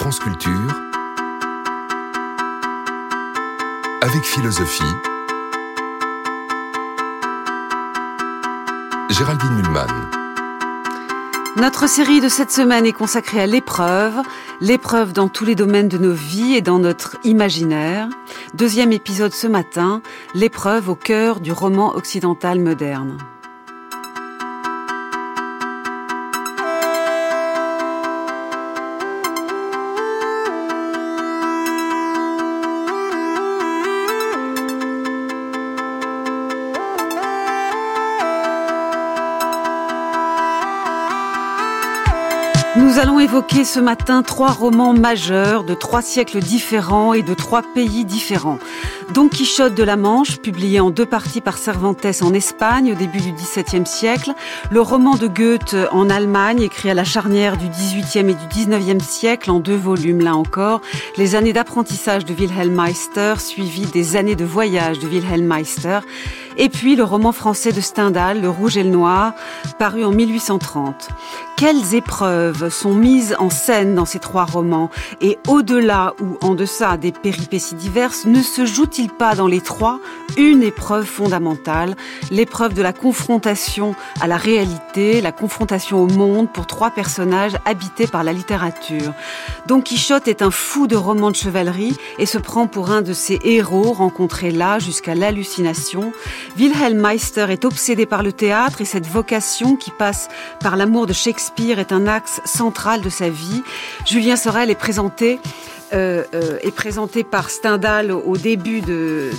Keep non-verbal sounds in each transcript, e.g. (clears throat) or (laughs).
France Culture, avec philosophie, Géraldine Mulman. Notre série de cette semaine est consacrée à l'épreuve, l'épreuve dans tous les domaines de nos vies et dans notre imaginaire. Deuxième épisode ce matin, l'épreuve au cœur du roman occidental moderne. Évoquer ce matin trois romans majeurs de trois siècles différents et de trois pays différents. Don Quichotte de la Manche, publié en deux parties par Cervantes en Espagne au début du XVIIe siècle, le roman de Goethe en Allemagne, écrit à la charnière du XVIIIe et du XIXe siècle en deux volumes là encore, les années d'apprentissage de Wilhelm Meister suivies des années de voyage de Wilhelm Meister, et puis le roman français de Stendhal, Le Rouge et le Noir, paru en 1830. Quelles épreuves sont mises en scène dans ces trois romans et au-delà ou en deçà des péripéties diverses, ne se joue-t-il pas dans les trois une épreuve fondamentale, l'épreuve de la confrontation à la réalité, la confrontation au monde pour trois personnages habités par la littérature? Don Quichotte est un fou de romans de chevalerie et se prend pour un de ses héros rencontrés là jusqu'à l'hallucination. Wilhelm Meister est obsédé par le théâtre et cette vocation qui passe par l'amour de Shakespeare est un axe central de sa vie. Julien Sorel est présenté euh, euh, est présenté par Stendhal au début de,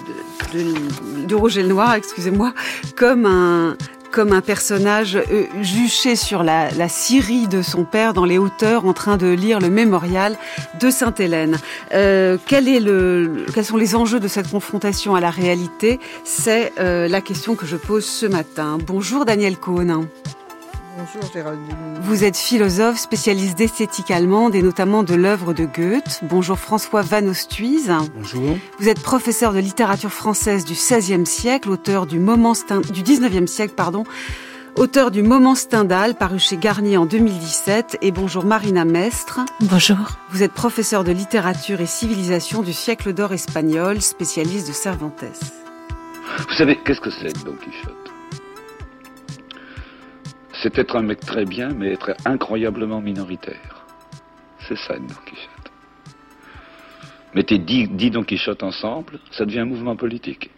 de, de, Roger le Noir, excusez-moi, comme un comme un personnage euh, juché sur la, la scierie de son père dans les hauteurs en train de lire le mémorial de Sainte-Hélène. Quels sont les enjeux de cette confrontation à la réalité? C'est la question que je pose ce matin. Bonjour Daniel Cohn. Bonjour Géraldine. Vous êtes philosophe, spécialiste d'esthétique allemande et notamment de l'œuvre de Goethe. Bonjour François Van Ostuiz. Bonjour. Vous êtes professeur de littérature française du XVIe siècle, auteur du moment du XIXe siècle, pardon, auteur du Moment Stendhal, paru chez Garnier en 2017. Et bonjour Marina Mestre. Bonjour. Vous êtes professeur de littérature et civilisation du siècle d'or espagnol, spécialiste de Cervantes. Vous savez, qu'est-ce que c'est Don Quichotte? C'est être un mec très bien, mais être incroyablement minoritaire. C'est ça, Don Quichotte. Mettez 10, 10 Don Quichotte ensemble, ça devient un mouvement politique.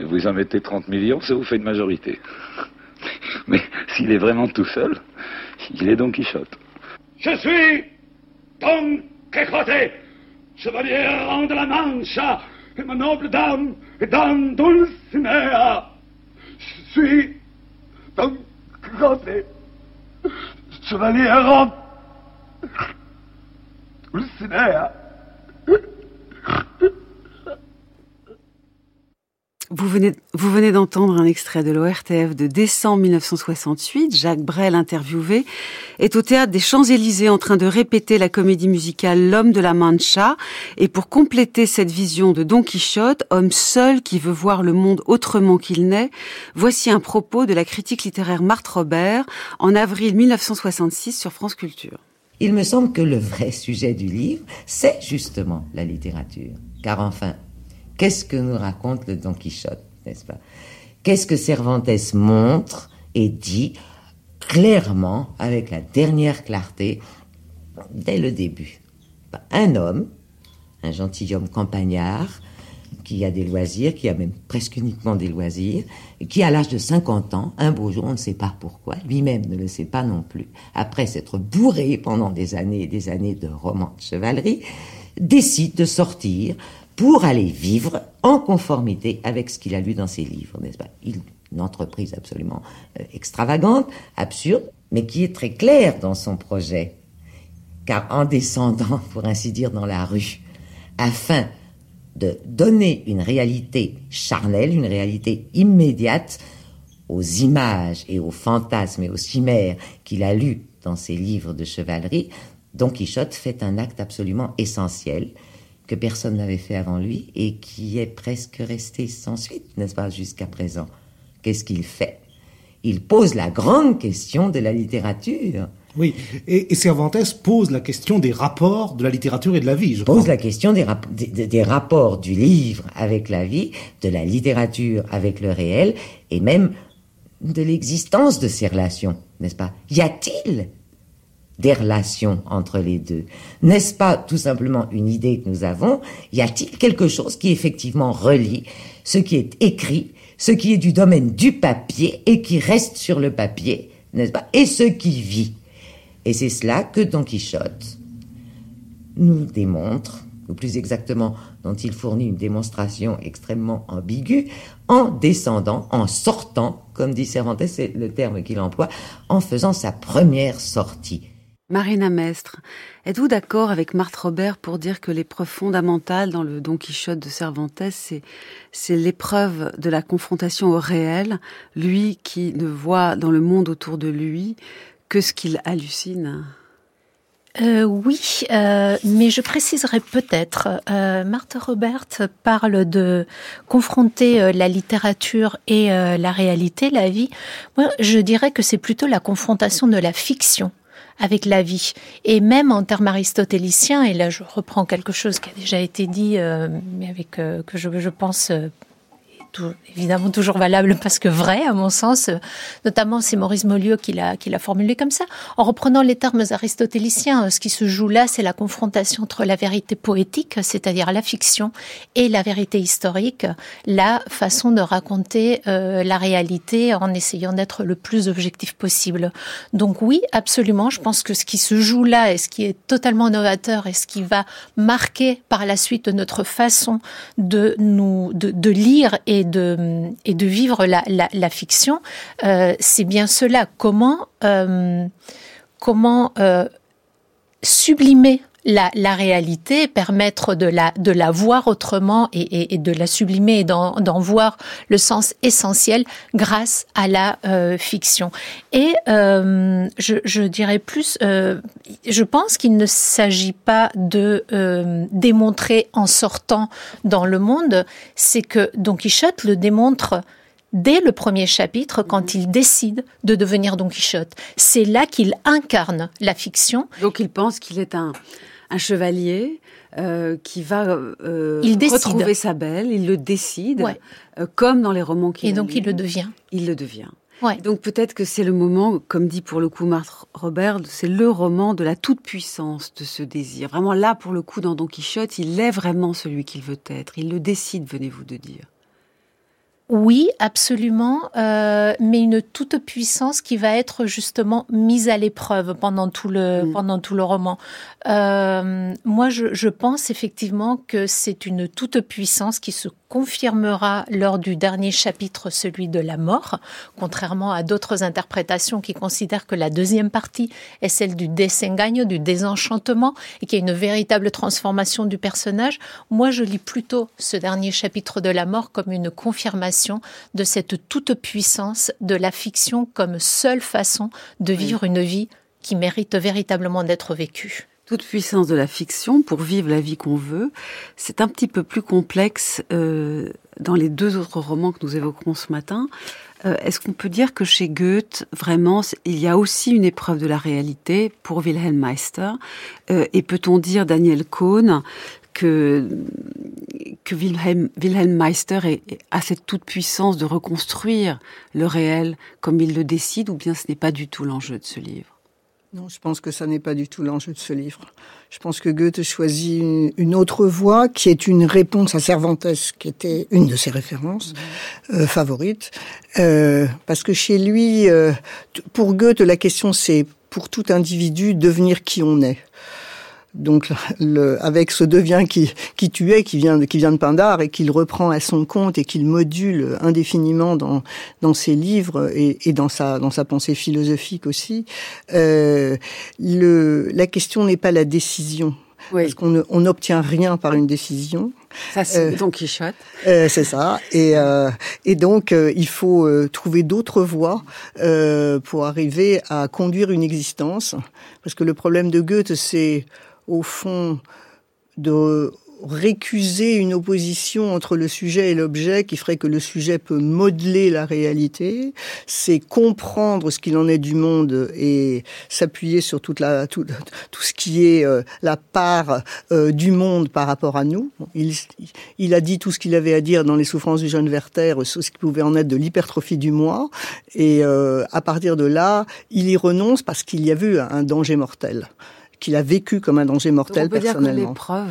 Et vous en mettez 30 millions, ça vous fait une majorité. (laughs) Mais s'il est vraiment tout seul, il est Don Quichotte. Je suis Don Quixote, chevalier errant de la Mancha, et ma noble dame est Dame Dulcinea. Je suis Don Quixote, chevalier errant Dulcinea. Vous venez, d'entendre un extrait de l'ORTF de décembre 1968. Jacques Brel, interviewé, est au théâtre des Champs-Élysées en train de répéter la comédie musicale L'homme de la Mancha. Et pour compléter cette vision de Don Quichotte, homme seul qui veut voir le monde autrement qu'il n'est, voici un propos de la critique littéraire Marthe Robert en avril 1966 sur France Culture. Il me semble que le vrai sujet du livre, c'est justement la littérature. Car enfin, Qu'est-ce que nous raconte le Don Quichotte, n'est-ce pas? Qu'est-ce que Cervantes montre et dit clairement, avec la dernière clarté, dès le début? Un homme, un gentilhomme campagnard, qui a des loisirs, qui a même presque uniquement des loisirs, et qui à l'âge de 50 ans, un beau jour, on ne sait pas pourquoi, lui-même ne le sait pas non plus, après s'être bourré pendant des années et des années de romans de chevalerie, décide de sortir pour aller vivre en conformité avec ce qu'il a lu dans ses livres, n'est-ce pas? Une entreprise absolument euh, extravagante, absurde, mais qui est très claire dans son projet. Car en descendant, (laughs) pour ainsi dire, dans la rue, afin de donner une réalité charnelle, une réalité immédiate aux images et aux fantasmes et aux chimères qu'il a lus dans ses livres de chevalerie, Don Quichotte fait un acte absolument essentiel, que personne n'avait fait avant lui et qui est presque resté sans suite, n'est-ce pas, jusqu'à présent. Qu'est-ce qu'il fait? Il pose la grande question de la littérature. Oui, et, Cervantes pose la question des rapports de la littérature et de la vie, je Pose la question des, des, rapports du livre avec la vie, de la littérature avec le réel, et même de l'existence de ces relations, n'est-ce pas? Y a-t-il des relations entre les deux. N'est-ce pas tout simplement une idée que nous avons? Y a-t-il quelque chose qui effectivement relie ce qui est écrit, ce qui est du domaine du papier et qui reste sur le papier, n'est-ce pas? Et ce qui vit. Et c'est cela que Don Quichotte nous démontre, ou plus exactement dont il fournit une démonstration extrêmement ambiguë, en descendant, en sortant, comme dit Cervantes, c'est le terme qu'il emploie, en faisant sa première sortie. Marina Mestre, êtes-vous d'accord avec Marthe Robert pour dire que l'épreuve fondamentale dans le Don Quichotte de Cervantes, c'est, l'épreuve de la confrontation au réel, lui qui ne voit dans le monde autour de lui que ce qu'il hallucine? Euh, oui, euh, mais je préciserai peut-être. Euh, Martha Robert parle de confronter euh, la littérature et la réalité, la vie. Moi, je dirais que c'est plutôt la confrontation de la fiction avec la vie. Et même en termes aristotéliciens, et là je reprends quelque chose qui a déjà été dit, mais avec que je, je pense évidemment toujours valable parce que vrai, à mon sens. Notamment, c'est Maurice Molieu qui l'a, qui l'a formulé comme ça. En reprenant les termes aristotéliciens, ce qui se joue là, c'est la confrontation entre la vérité poétique, c'est-à-dire la fiction, et la vérité historique, la façon de raconter euh, la réalité en essayant d'être le plus objectif possible. Donc oui, absolument, je pense que ce qui se joue là et ce qui est totalement novateur et ce qui va marquer par la suite notre façon de nous, de, de lire et et de, vivre la, fiction, euh, c'est bien cela. Comment, euh, euh, sublimer la, la, réalité, permettre de la, de la voir autrement et, et, et de la sublimer et d'en voir le sens essentiel grâce à la euh, fiction. Et euh, je, je, dirais plus, euh, je pense qu'il ne s'agit pas de euh, démontrer en sortant dans le monde, c'est que Don Quichotte le démontre dès le premier chapitre quand il décide de devenir Don Quichotte. C'est là qu'il incarne la fiction. Donc il pense qu'il est un, un chevalier euh, qui va euh, retrouver sa belle, il le décide, euh, comme dans les romans qu'il Et donc il le devient. Il le devient. Ouais. Donc peut-être que c'est le moment, comme dit pour le coup Marthe Robert, c'est le roman de la toute-puissance de ce désir. Vraiment là, pour le coup, dans Don Quichotte, il est vraiment celui qu'il veut être. Il le décide, venez-vous de dire. Oui, absolument, euh, mais une toute puissance qui va être justement mise à l'épreuve pendant tout le mm. pendant tout le roman. Euh, moi, je, je, pense effectivement que c'est une toute puissance qui se confirmera lors du dernier chapitre, celui de la mort, contrairement à d'autres interprétations qui considèrent que la deuxième partie est celle du desengaño, du désenchantement, et qu'il y a une véritable transformation du personnage. Moi, je lis plutôt ce dernier chapitre de la mort comme une confirmation de cette toute puissance de la fiction comme seule façon de vivre une vie qui mérite véritablement d'être vécue toute puissance de la fiction pour vivre la vie qu'on veut. C'est un petit peu plus complexe euh, dans les deux autres romans que nous évoquerons ce matin. Euh, Est-ce qu'on peut dire que chez Goethe, vraiment, il y a aussi une épreuve de la réalité pour Wilhelm Meister euh, Et peut-on dire, Daniel Cohn, que, que Wilhelm, Wilhelm Meister a cette toute puissance de reconstruire le réel comme il le décide, ou bien ce n'est pas du tout l'enjeu de ce livre? Non, je pense que ça n'est pas du tout l'enjeu de ce livre. Je pense que Goethe choisit une, autre voie qui est une réponse à Cervantes, qui était une de ses références mmh. euh, favorites. Euh, parce que chez lui, euh, pour Goethe, la question c'est pour tout individu devenir qui on est donc le, avec ce devient qui, qui tuait, qui vient, qui vient de Pindar et qu'il reprend à son compte et qu'il module indéfiniment dans, dans ses livres et, et dans, sa, dans sa pensée philosophique aussi, euh, le, la question n'est pas la décision. Oui. Parce qu'on n'obtient rien par une décision. Ça, c'est euh, Don Quichotte. Euh, c'est ça. Et, euh, et donc, euh, il faut euh, trouver d'autres voies pour arriver à conduire une existence. Parce que le problème de Goethe, c'est au fond de récuser une opposition entre le sujet et l'objet qui ferait que le sujet peut modeler la réalité, c'est comprendre ce qu'il en est du monde et s'appuyer sur tout, ce qui est euh, la part euh, du monde par rapport à nous. Il, il a dit tout ce qu'il avait à dire dans les souffrances du jeune Werther, ce qui pouvait en être de l'hypertrophie du moi, et euh, à partir de là, il y renonce parce qu'il y a vu un danger mortel qu'il a vécu comme un danger mortel Donc on peut personnellement. Dire que l'épreuve,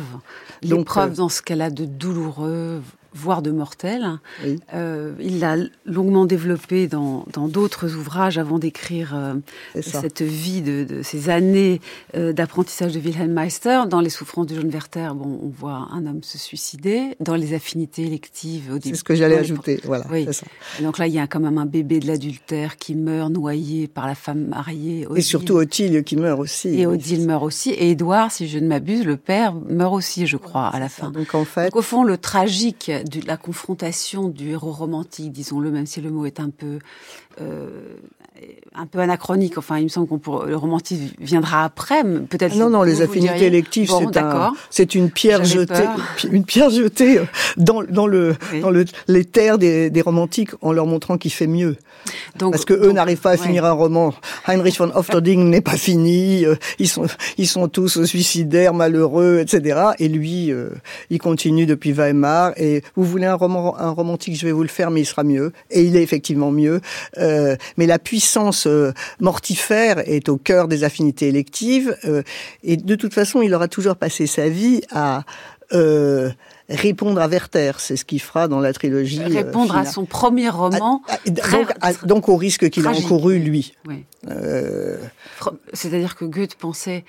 l'épreuve dans ce qu'elle a de douloureux, voire de mortel. Oui. Euh, il l'a longuement développé dans d'autres ouvrages avant d'écrire euh, cette vie de, de ces années euh, d'apprentissage de Wilhelm Meister. Dans Les souffrances de John Werther, bon, on voit un homme se suicider. Dans Les affinités électives, au C'est ce que j'allais ajouter. Voilà. Oui. Ça. donc là, il y a quand même un bébé de l'adultère qui meurt noyé par la femme mariée. Odile. Et surtout Otile qui meurt aussi. Et Odile meurt aussi. Et Édouard, si je ne m'abuse, le père meurt aussi, je crois, à la fin. Donc en fait, donc, au fond, le tragique de la confrontation du héros romantique, disons-le, même si le mot est un peu euh, un peu anachronique. Enfin, il me semble qu'on pour... le romantisme viendra après, peut-être. Non, non, les affinités électives, bon, c'est un, c'est une pierre jetée, peur. (laughs) une pierre jetée dans, dans le, oui. dans le, les terres des, des romantiques en leur montrant qu'il fait mieux. Donc, Parce que eux n'arrivent pas à ouais. finir un roman. Heinrich von Hofterding n'est pas fini. euh, Ils sont, ils sont tous suicidaires, malheureux, etc. Et lui, euh, il continue depuis Weimar. Et vous voulez un roman, un romantique, je vais vous le faire, mais il sera mieux. Et il est effectivement mieux. Euh, mais la puissance euh, mortifère est au cœur des affinités électives. Et de toute façon, il aura toujours passé sa vie à euh, répondre à Werther. C'est ce qu'il fera dans la trilogie. Répondre à son premier roman. À, à, donc, à, donc, au risque qu'il a encouru, lui. Oui. Euh... C'est-à-dire que Goethe pensait.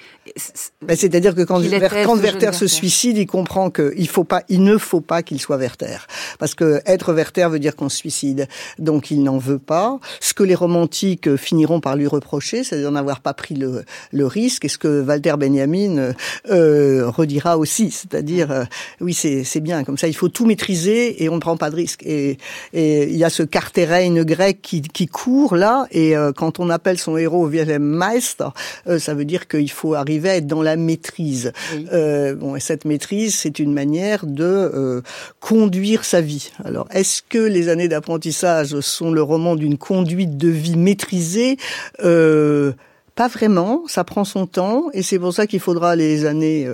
C'est-à-dire que quand, Werther, quand Werther se suicide, il comprend qu'il faut pas, il ne faut pas qu'il soit Werther, parce que être Werther veut dire qu'on se suicide. Donc il n'en veut pas. Ce que les romantiques finiront par lui reprocher, c'est d'en avoir pas pris le, le, risque, et ce que Walter Benjamin euh, redira aussi, c'est-à-dire euh, oui c'est c'est bien comme ça, il faut tout maîtriser et on ne prend pas de risque. Et, et il y a ce Carterain grec qui, qui court là, et euh, quand on appelle son héros Wilhelm Meister, euh, ça veut dire qu'il faut arriver à être dans la maîtrise. Oui. Euh, bon, et cette maîtrise, c'est une manière de euh, conduire sa vie. Alors, est-ce que les années d'apprentissage sont le roman d'une conduite de vie maîtrisée? Euh, pas vraiment, ça prend son temps et c'est pour ça qu'il faudra les années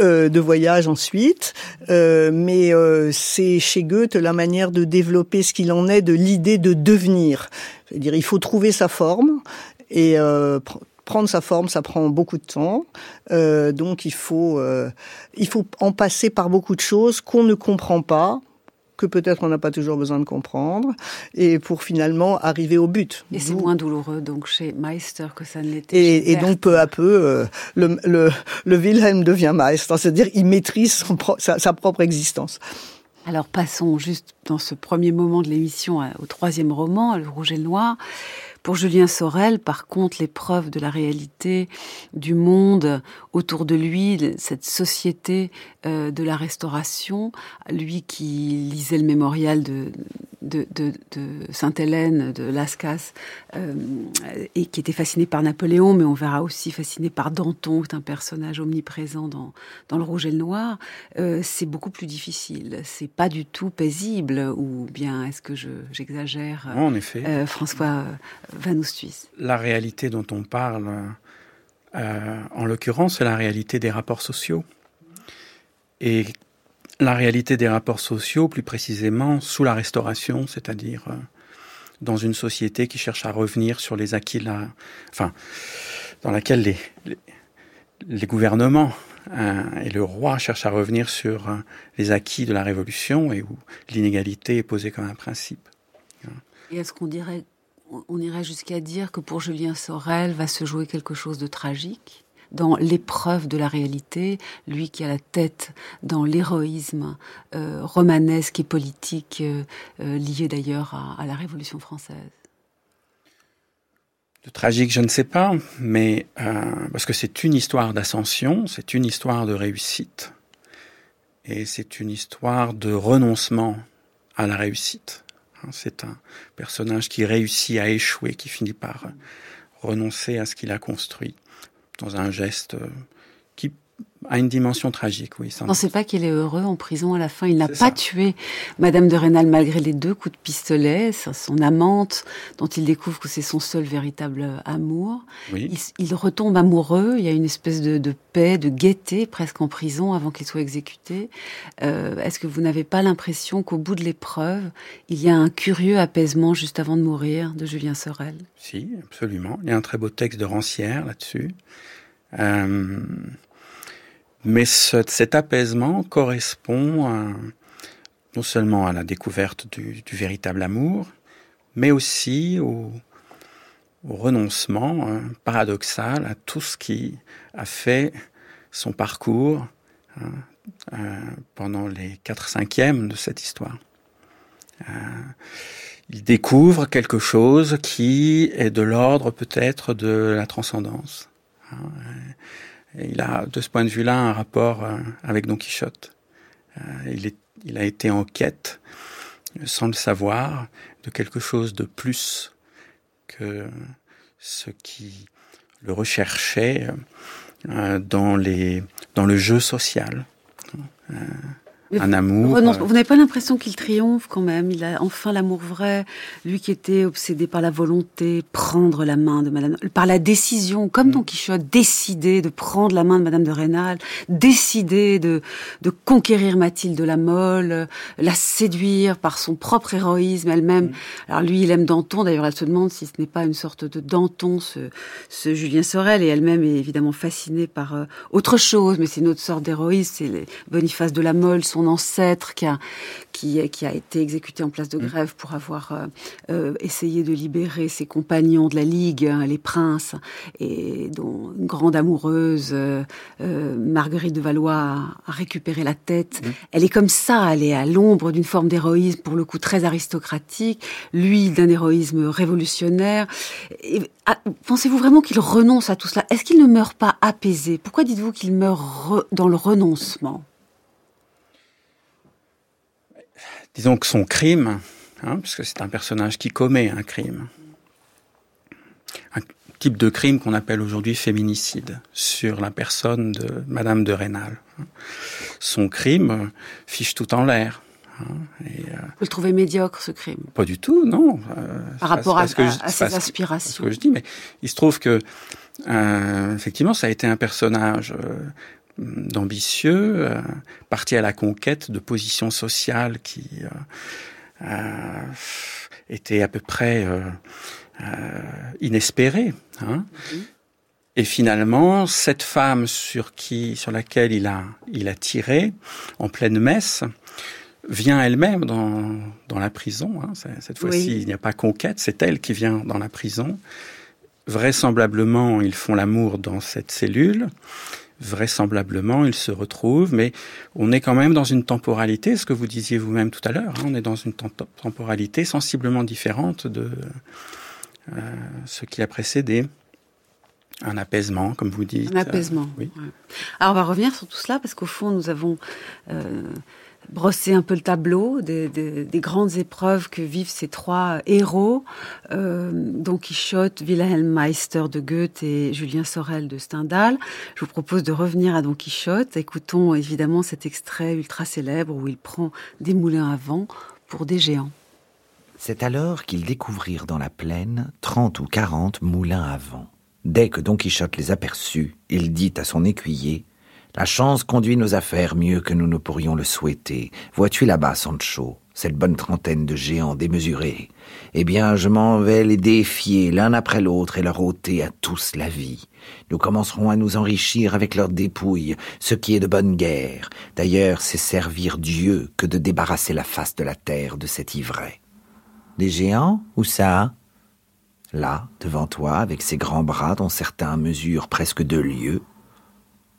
euh, euh, de voyage ensuite. Euh, mais c'est chez Goethe la manière de développer ce qu'il en est de l'idée de devenir. C'est-à-dire il faut trouver sa forme et prendre sa forme, ça prend beaucoup de temps. Euh, donc il faut, euh, il faut en passer par beaucoup de choses qu'on ne comprend pas que peut-être on n'a pas toujours besoin de comprendre, et pour finalement arriver au but. Et c'est moins douloureux donc chez Meister que ça ne l'était. Et, et, donc peu à peu, euh, le, le, le Wilhelm devient Meister, c'est-à-dire il maîtrise son pro sa, sa propre existence. Alors passons juste dans ce premier moment de l'émission au troisième roman, Le Rouge et le Noir. Pour Julien Sorel, par contre, l'épreuve de la réalité du monde autour de lui, cette société euh, de la restauration, lui qui lisait le mémorial de, de, de, de Sainte-Hélène, de Lascas, euh, et qui était fasciné par Napoléon, mais on verra aussi fasciné par Danton, qui est un personnage omniprésent dans, dans Le Rouge et le Noir, euh, c'est beaucoup plus difficile. C'est pas du tout paisible, ou bien est-ce que j'exagère En effet. Euh, François Van Oosthuis. La réalité dont on parle, euh, en l'occurrence, c'est la réalité des rapports sociaux. Et la réalité des rapports sociaux, plus précisément sous la Restauration, c'est-à-dire euh, dans une société qui cherche à revenir sur les acquis, la, enfin, dans laquelle les, les, les gouvernements euh, et le roi cherchent à revenir sur euh, les acquis de la Révolution et où l'inégalité est posée comme un principe. Et est-ce qu'on dirait, on irait jusqu'à dire que pour Julien Sorel va se jouer quelque chose de tragique dans l'épreuve de la réalité, lui qui a la tête dans l'héroïsme euh, romanesque et politique euh, lié d'ailleurs à, la Révolution française? De tragique, je ne sais pas, mais parce que c'est une histoire d'ascension, c'est une histoire de réussite, et c'est une histoire de renoncement à la réussite. C'est un personnage qui réussit à échouer, qui finit par renoncer à ce qu'il a construit dans un geste qui, a une dimension tragique, oui. On ne sait pas qu'il est heureux en prison à la fin. Il n'a pas tué Madame de Rênal malgré les deux coups de pistolet, son amante, dont il découvre que c'est son seul véritable amour. Il, retombe amoureux. Il y a une espèce de, paix, de gaieté presque en prison avant qu'il soit exécuté. Euh, est-ce que vous n'avez pas l'impression qu'au bout de l'épreuve, il y a un curieux apaisement juste avant de mourir de Julien Sorel? Si, absolument. Il y a un très beau texte de Rancière là-dessus. Euh, mais cet apaisement correspond non seulement à la découverte du, véritable amour, mais aussi au, renoncement hein, paradoxal à tout ce qui a fait son parcours hein, euh, pendant les quatre cinquièmes de cette histoire. Euh, il découvre quelque chose qui est de l'ordre peut-être de la transcendance. Hein, il a, de ce point de vue-là, un rapport euh, avec Don Quichotte. Euh, il, a été en quête, sans le savoir, de quelque chose de plus que ce qui le recherchait euh, dans le jeu social un amour. Euh, vous n'avez pas l'impression qu'il triomphe quand même? Il a enfin l'amour vrai. Lui qui était obsédé par la volonté, prendre la main de Madame, par la décision, comme Don Quichotte, décider de prendre la main de Madame de Rênal, décider de, de conquérir Mathilde de la Mole, la séduire par son propre héroïsme elle-même. Mm. Alors lui, il aime Danton. D'ailleurs, elle se demande si ce n'est pas une sorte de Danton, ce, ce Julien Sorel, et elle-même est évidemment fascinée par euh, autre chose, mais c'est une autre sorte d'héroïsme. C'est Boniface de la Mole, son ancêtre qui a, qui, qui a été exécuté en place de mm. grève pour avoir euh, euh, essayé de libérer ses compagnons de la Ligue, hein, les princes, et dont une grande amoureuse, euh, Marguerite de Valois, a, récupéré la tête. Mm. Elle est comme ça, elle est à l'ombre d'une forme d'héroïsme, pour le coup très aristocratique, lui d'un héroïsme révolutionnaire. Ah, pensez-vous vraiment qu'il renonce à tout cela? Est-ce qu'il ne meurt pas apaisé? Pourquoi dites-vous qu'il meurt dans le renoncement? Disons que son crime, hein, puisque c'est un personnage qui commet un crime, un type de crime qu'on appelle aujourd'hui féminicide sur la personne de Madame de Rênal. Son crime fiche tout en l'air. Hein, et, euh, Vous le trouvez médiocre, ce crime? Pas du tout, non. Euh, Par rapport à, ses aspirations. Ce que je dis, mais il se trouve que, euh, effectivement, ça a été un personnage d'ambitieux, euh, parti à la conquête de positions sociales qui euh, euh, étaient à peu près inespérées. Hein. Mm-hmm. Et finalement, cette femme sur qui, sur laquelle il a, il a tiré en pleine messe, vient elle-même dans, dans la prison. Hein. Cette fois-ci, il n'y a pas conquête, c'est elle qui vient dans la prison. Vraisemblablement, ils font l'amour dans cette cellule vraisemblablement, il se retrouve, mais on est quand même dans une temporalité, ce que vous disiez vous-même tout à l'heure, hein, on est dans une temporalité sensiblement différente de euh, ce qui a précédé. Un apaisement, comme vous dites. Un apaisement. oui. Alors on va revenir sur tout cela parce qu'au fond nous avons euh, brosser un peu le tableau des, grandes épreuves que vivent ces trois héros, euh, Don Quichotte, Wilhelm Meister de Goethe et Julien Sorel de Stendhal. Je vous propose de revenir à Don Quichotte. Écoutons évidemment cet extrait ultra célèbre où il prend des moulins à vent pour des géants. C'est alors qu'ils découvrirent dans la plaine trente ou quarante moulins à vent. Dès que Don Quichotte les aperçut, il dit à son écuyer la chance conduit nos affaires mieux que nous ne pourrions le souhaiter. Vois-tu là-bas, Sancho, cette bonne trentaine de géants démesurés? Eh bien, je m'en vais les défier l'un après l'autre et leur ôter à tous la vie. Nous commencerons à nous enrichir avec leurs dépouilles, ce qui est de bonne guerre. D'ailleurs, c'est servir Dieu que de débarrasser la face de la terre de cet ivraie. Des géants? Où ça? Là, devant toi, avec ces grands bras dont certains mesurent presque deux lieues,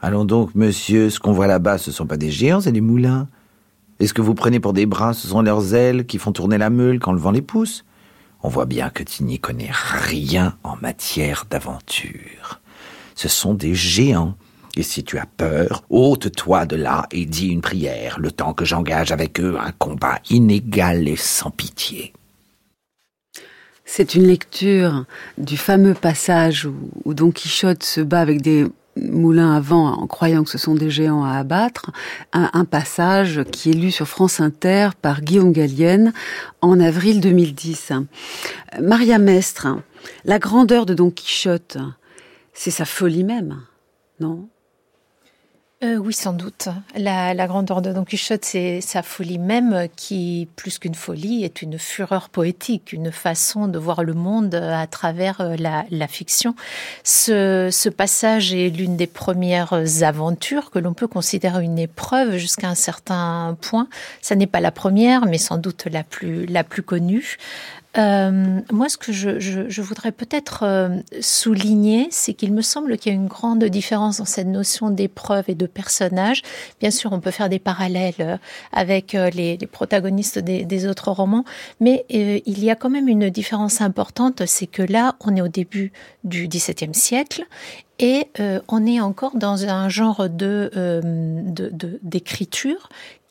Allons donc, monsieur, ce qu'on voit là-bas, ce sont pas des géants, c'est des moulins. Et ce que vous prenez pour des bras, ce sont leurs ailes qui font tourner la meule quand le vent les pousse. On voit bien que tu n'y connais rien en matière d'aventure. Ce sont des géants. Et si tu as peur, ôte-toi de là et dis une prière, le temps que j'engage avec eux un combat inégal et sans pitié. C'est une lecture du fameux passage où, Don Quichotte se bat avec des moulins à vent en croyant que ce sont des géants à abattre, un, passage qui est lu sur France Inter par Guillaume Gallienne en avril 2010. Maria Mestre, la grandeur de Don Quichotte, c'est sa folie même, non? Euh, oui, sans doute. La, grandeur de Don Quichotte, c'est sa folie même qui, plus qu'une folie, est une fureur poétique, une façon de voir le monde à travers euh, la, fiction. Ce, passage est l'une des premières aventures que l'on peut considérer une épreuve jusqu'à un certain point. Ça n'est pas la première, mais sans doute la plus, la plus connue. Euh, moi, ce que je, voudrais peut-être euh, souligner, c'est qu'il me semble qu'il y a une grande différence dans cette notion d'épreuve et de personnage. Bien sûr, on peut faire des parallèles euh, avec les, protagonistes des, autres romans, mais il y a quand même une différence importante, c'est que là, on est au début du XVIIe siècle et on est encore dans un genre de d'écriture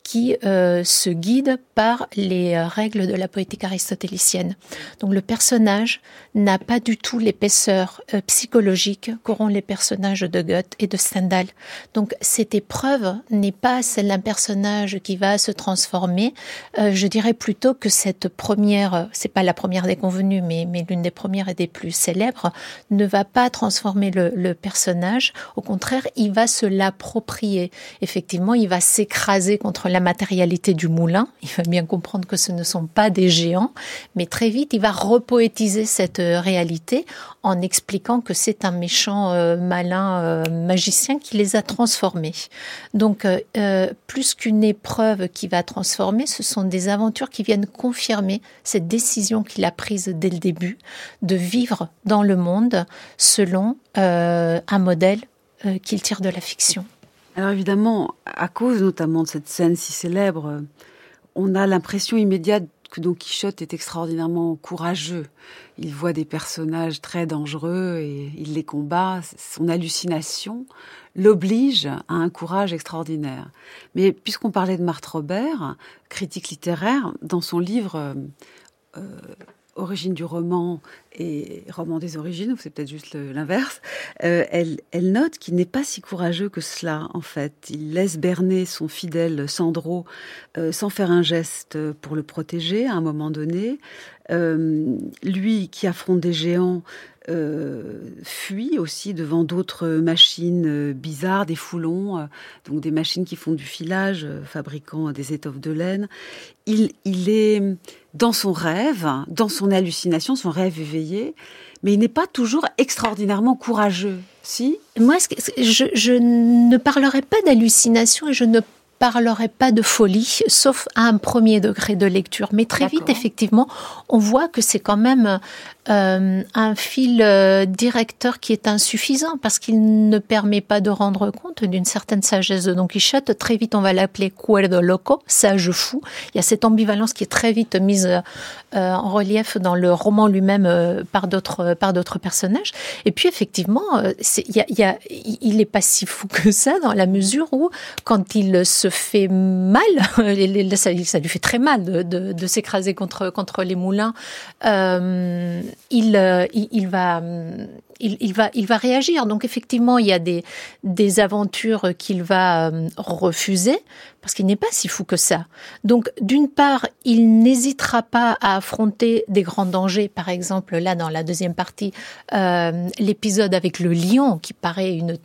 qui euh, se guide par les euh, règles de la poétique aristotélicienne. Donc le personnage n'a pas du tout l'épaisseur euh, psychologique qu'auront les personnages de Goethe et de Stendhal. Donc cette épreuve n'est pas celle d'un personnage qui va se transformer. je dirais plutôt que cette première, c'est pas la première des convenues, mais, mais l'une des premières et des plus célèbres, ne va pas transformer le, le personnage. Au contraire, il va se l'approprier. Effectivement, il va s'écraser contre la matérialité du moulin. (laughs) Il va bien comprendre que ce ne sont pas des géants, mais très vite, il va repoétiser cette euh, réalité en expliquant que c'est un méchant euh, malin euh, magicien qui les a transformés. Donc, plus qu'une épreuve qui va transformer, ce sont des aventures qui viennent confirmer cette décision qu'il a prise dès le début de vivre dans le monde selon un modèle qu'il tire de la fiction. Alors évidemment, à cause notamment de cette scène si célèbre, on a l'impression immédiate que Don Quichotte est extraordinairement courageux. Il voit des personnages très dangereux et il les combat. Son hallucination l'oblige à un courage extraordinaire. Mais puisqu'on parlait de Marthe Robert, critique littéraire, dans son livre euh, origine du roman et roman des origines, ou c'est peut-être juste l'inverse, euh, elle, note qu'il n'est pas si courageux que cela, en fait. Il laisse berner son fidèle Sandro euh, sans faire un geste pour le protéger à un moment donné. Euh, lui qui affronte des géants euh, fuit aussi devant d'autres machines euh, bizarres, des foulons, euh, donc des machines qui font du filage, fabriquant des étoffes de laine. Il, il est dans son rêve, dans son hallucination, son rêve éveillé, mais il n'est pas toujours extraordinairement courageux. Si? Moi, je, je ne parlerai pas d'hallucination et je ne parlerai pas de folie, sauf à un premier degré de lecture. Mais très vite, effectivement, on voit que c'est quand même euh, un fil euh, directeur qui est insuffisant parce qu'il ne permet pas de rendre compte d'une certaine sagesse de Don Quichotte. Très vite, on va l'appeler cuerdo loco, sage fou. Il y a cette ambivalence qui est très vite mise euh, en relief dans le roman lui-même par d'autres personnages. Et puis effectivement, il, y a, y a, il est pas si fou que ça dans la mesure où quand il se fait mal, (laughs) ça, lui fait très mal de, s'écraser contre contre les moulins. Il, euh, il, va, il, va, il va réagir. Donc effectivement, il y a des, des aventures qu'il va euh, refuser parce qu'il n'est pas si fou que ça. Donc d'une part, il n'hésitera pas à affronter des grands dangers. Par exemple, là dans la deuxième partie, euh, l'épisode avec le lion qui paraît une,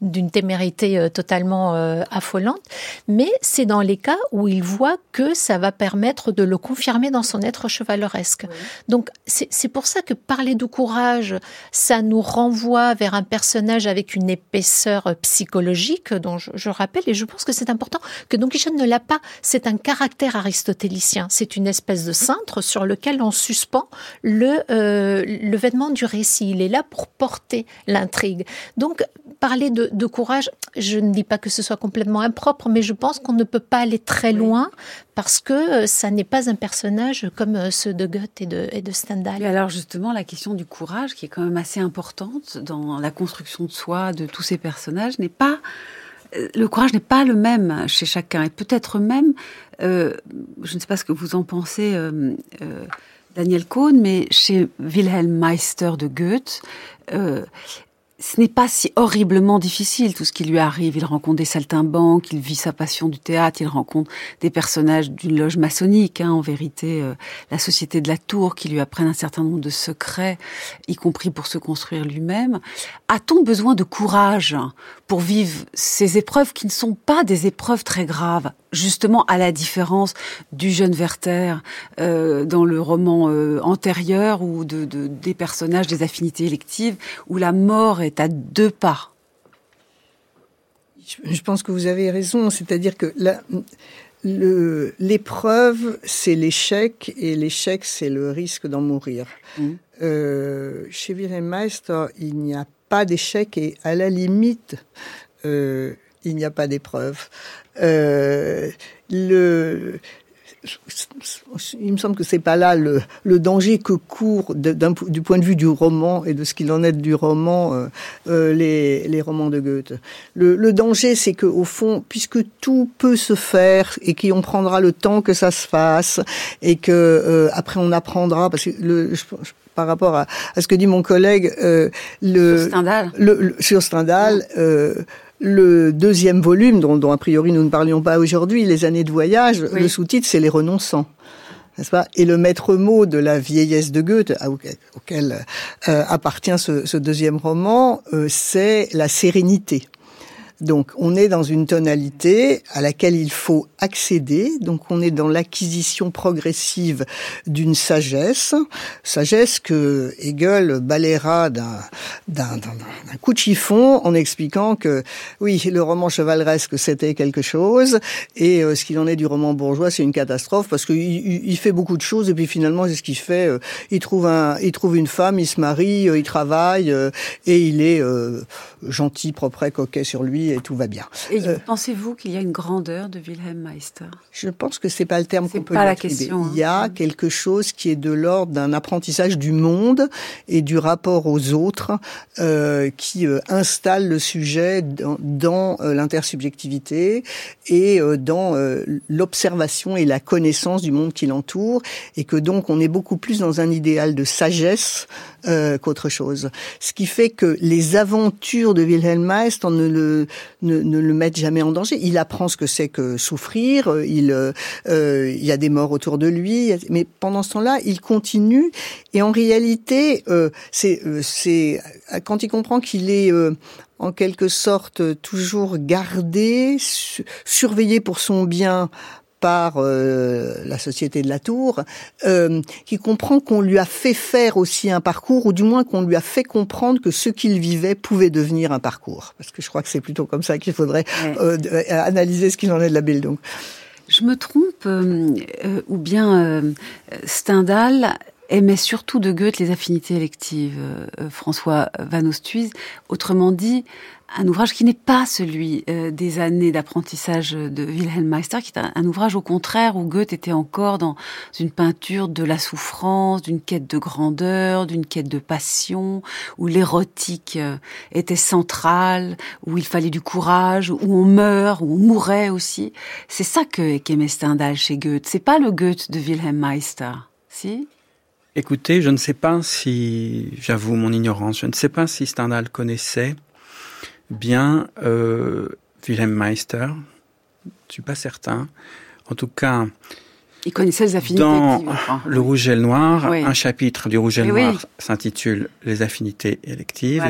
d'une témérité totalement affolante. Mais c'est dans les cas où il voit que ça va permettre de le confirmer dans son être chevaleresque. Donc c'est pour ça que parler de courage, ça nous renvoie vers un personnage avec une épaisseur psychologique, dont je, rappelle, et je pense que c'est important, que Don Quichotte ne l'a pas. C'est un caractère aristotélicien. C'est une espèce de cintre sur lequel on suspend le, euh, le vêtement du récit. Il est là pour porter l'intrigue. Donc, parler de, de, courage, je ne dis pas que ce soit complètement impropre, mais je pense qu'on ne peut pas aller très loin parce que euh, ça n'est pas un personnage comme euh, ceux de Goethe et de, et de Stendhal. Et alors justement, la question du courage, qui est quand même assez importante dans la construction de soi de tous ces personnages, n'est pas euh, le courage n'est pas le même chez chacun. Et peut-être même, je ne sais pas ce que vous en pensez, Daniel Cohn, mais chez Wilhelm Meister de Goethe, ce n'est pas si horriblement difficile tout ce qui lui arrive. Il rencontre des saltimbanques, il vit sa passion du théâtre, il rencontre des personnages d'une loge maçonnique, hein, en vérité, euh, la société de la tour qui lui apprennent un certain nombre de secrets, y compris pour se construire lui-même. A-t-on besoin de courage pour vivre ces épreuves qui ne sont pas des épreuves très graves? Justement à la différence du jeune Werther euh, dans le roman euh, antérieur ou de, de, des personnages des affinités électives où la mort est à deux pas. Je pense que vous avez raison, c'est-à-dire que l'épreuve, c'est l'échec, et l'échec, c'est le risque d'en mourir. Mmh. Euh, chez Wilhelm Meister, il n'y a pas d'échec, et à la limite, euh, il n'y a pas d'épreuve. Euh, le, il me semble que c'est pas là le, le, danger que court du point de vue du roman et de ce qu'il en est du roman euh, euh, les, les, romans de Goethe. Le, le danger, c'est que au fond, puisque tout peut se faire et qu'on prendra le temps que ça se fasse et que euh, après on apprendra, parce que le, je, par rapport à, à, ce que dit mon collègue, euh, le, sur Stendhal, le, sur Stendhal euh, le deuxième volume, dont, dont, a priori nous ne parlions pas aujourd'hui, Les années de voyage, le sous-titre c'est Les renonçants. N'est-ce pas? Et le maître mot de la vieillesse de Goethe, auquel, euh, appartient ce, ce, deuxième roman, euh, c'est la sérénité. Donc on est dans une tonalité à laquelle il faut accéder. Donc on est dans l'acquisition progressive d'une sagesse, sagesse que Hegel balayera d'un coup de chiffon en expliquant que oui, le roman chevaleresque c'était quelque chose et euh, ce qu'il en est du roman bourgeois c'est une catastrophe parce qu'il il fait beaucoup de choses et puis finalement c'est ce qu'il fait. Euh, il trouve un, il trouve une femme, il se marie, euh, il travaille et il est gentil, propre, coquet sur lui et tout va bien. Et pensez-vous qu'il y a une grandeur de Wilhelm Meister? Je pense que c'est pas le terme qu'on peut pas la question. Hein. Il y a quelque chose qui est de l'ordre d'un apprentissage du monde et du rapport aux autres euh, qui euh, installe le sujet dans, dans euh, l'intersubjectivité et euh, dans euh, l'observation et la connaissance du monde qui l'entoure et que donc on est beaucoup plus dans un idéal de sagesse qu'autre chose. Ce qui fait que les aventures de Wilhelm Meister ne le, ne, ne le mettent jamais en danger. Il apprend ce que c'est que souffrir, il, euh, il y a des morts autour de lui, mais pendant ce temps-là, il continue. Et en réalité, euh, c'est, c'est quand il comprend qu'il est en quelque sorte toujours gardé, surveillé pour son bien par euh, la société de la Tour, euh, qui comprend qu'on lui a fait faire aussi un parcours, ou du moins qu'on lui a fait comprendre que ce qu'il vivait pouvait devenir un parcours. Parce que je crois que c'est plutôt comme ça qu'il faudrait euh, analyser ce qu'il en est de la Bildung. Je me trompe, ou bien Stendhal aimait surtout de Goethe les affinités électives, François Van Ostuys. Autrement dit, un ouvrage qui n'est pas celui euh, des années d'apprentissage de Wilhelm Meister, qui est un, ouvrage au contraire où Goethe était encore dans une peinture de la souffrance, d'une quête de grandeur, d'une quête de passion, où l'érotique euh, était central, où il fallait du courage, où on meurt, où on mourait aussi. C'est ça que qu'aimait Stendhal chez Goethe. C'est pas le Goethe de Wilhelm Meister, si? Écoutez, je ne sais pas si, j'avoue mon ignorance, je ne sais pas si Stendhal connaissait bien euh, Wilhelm Meister. Je suis pas certain. En tout cas, il connaissait les affinités. Dans le rouge et le noir, un chapitre du rouge et le noir s'intitule Les affinités électives.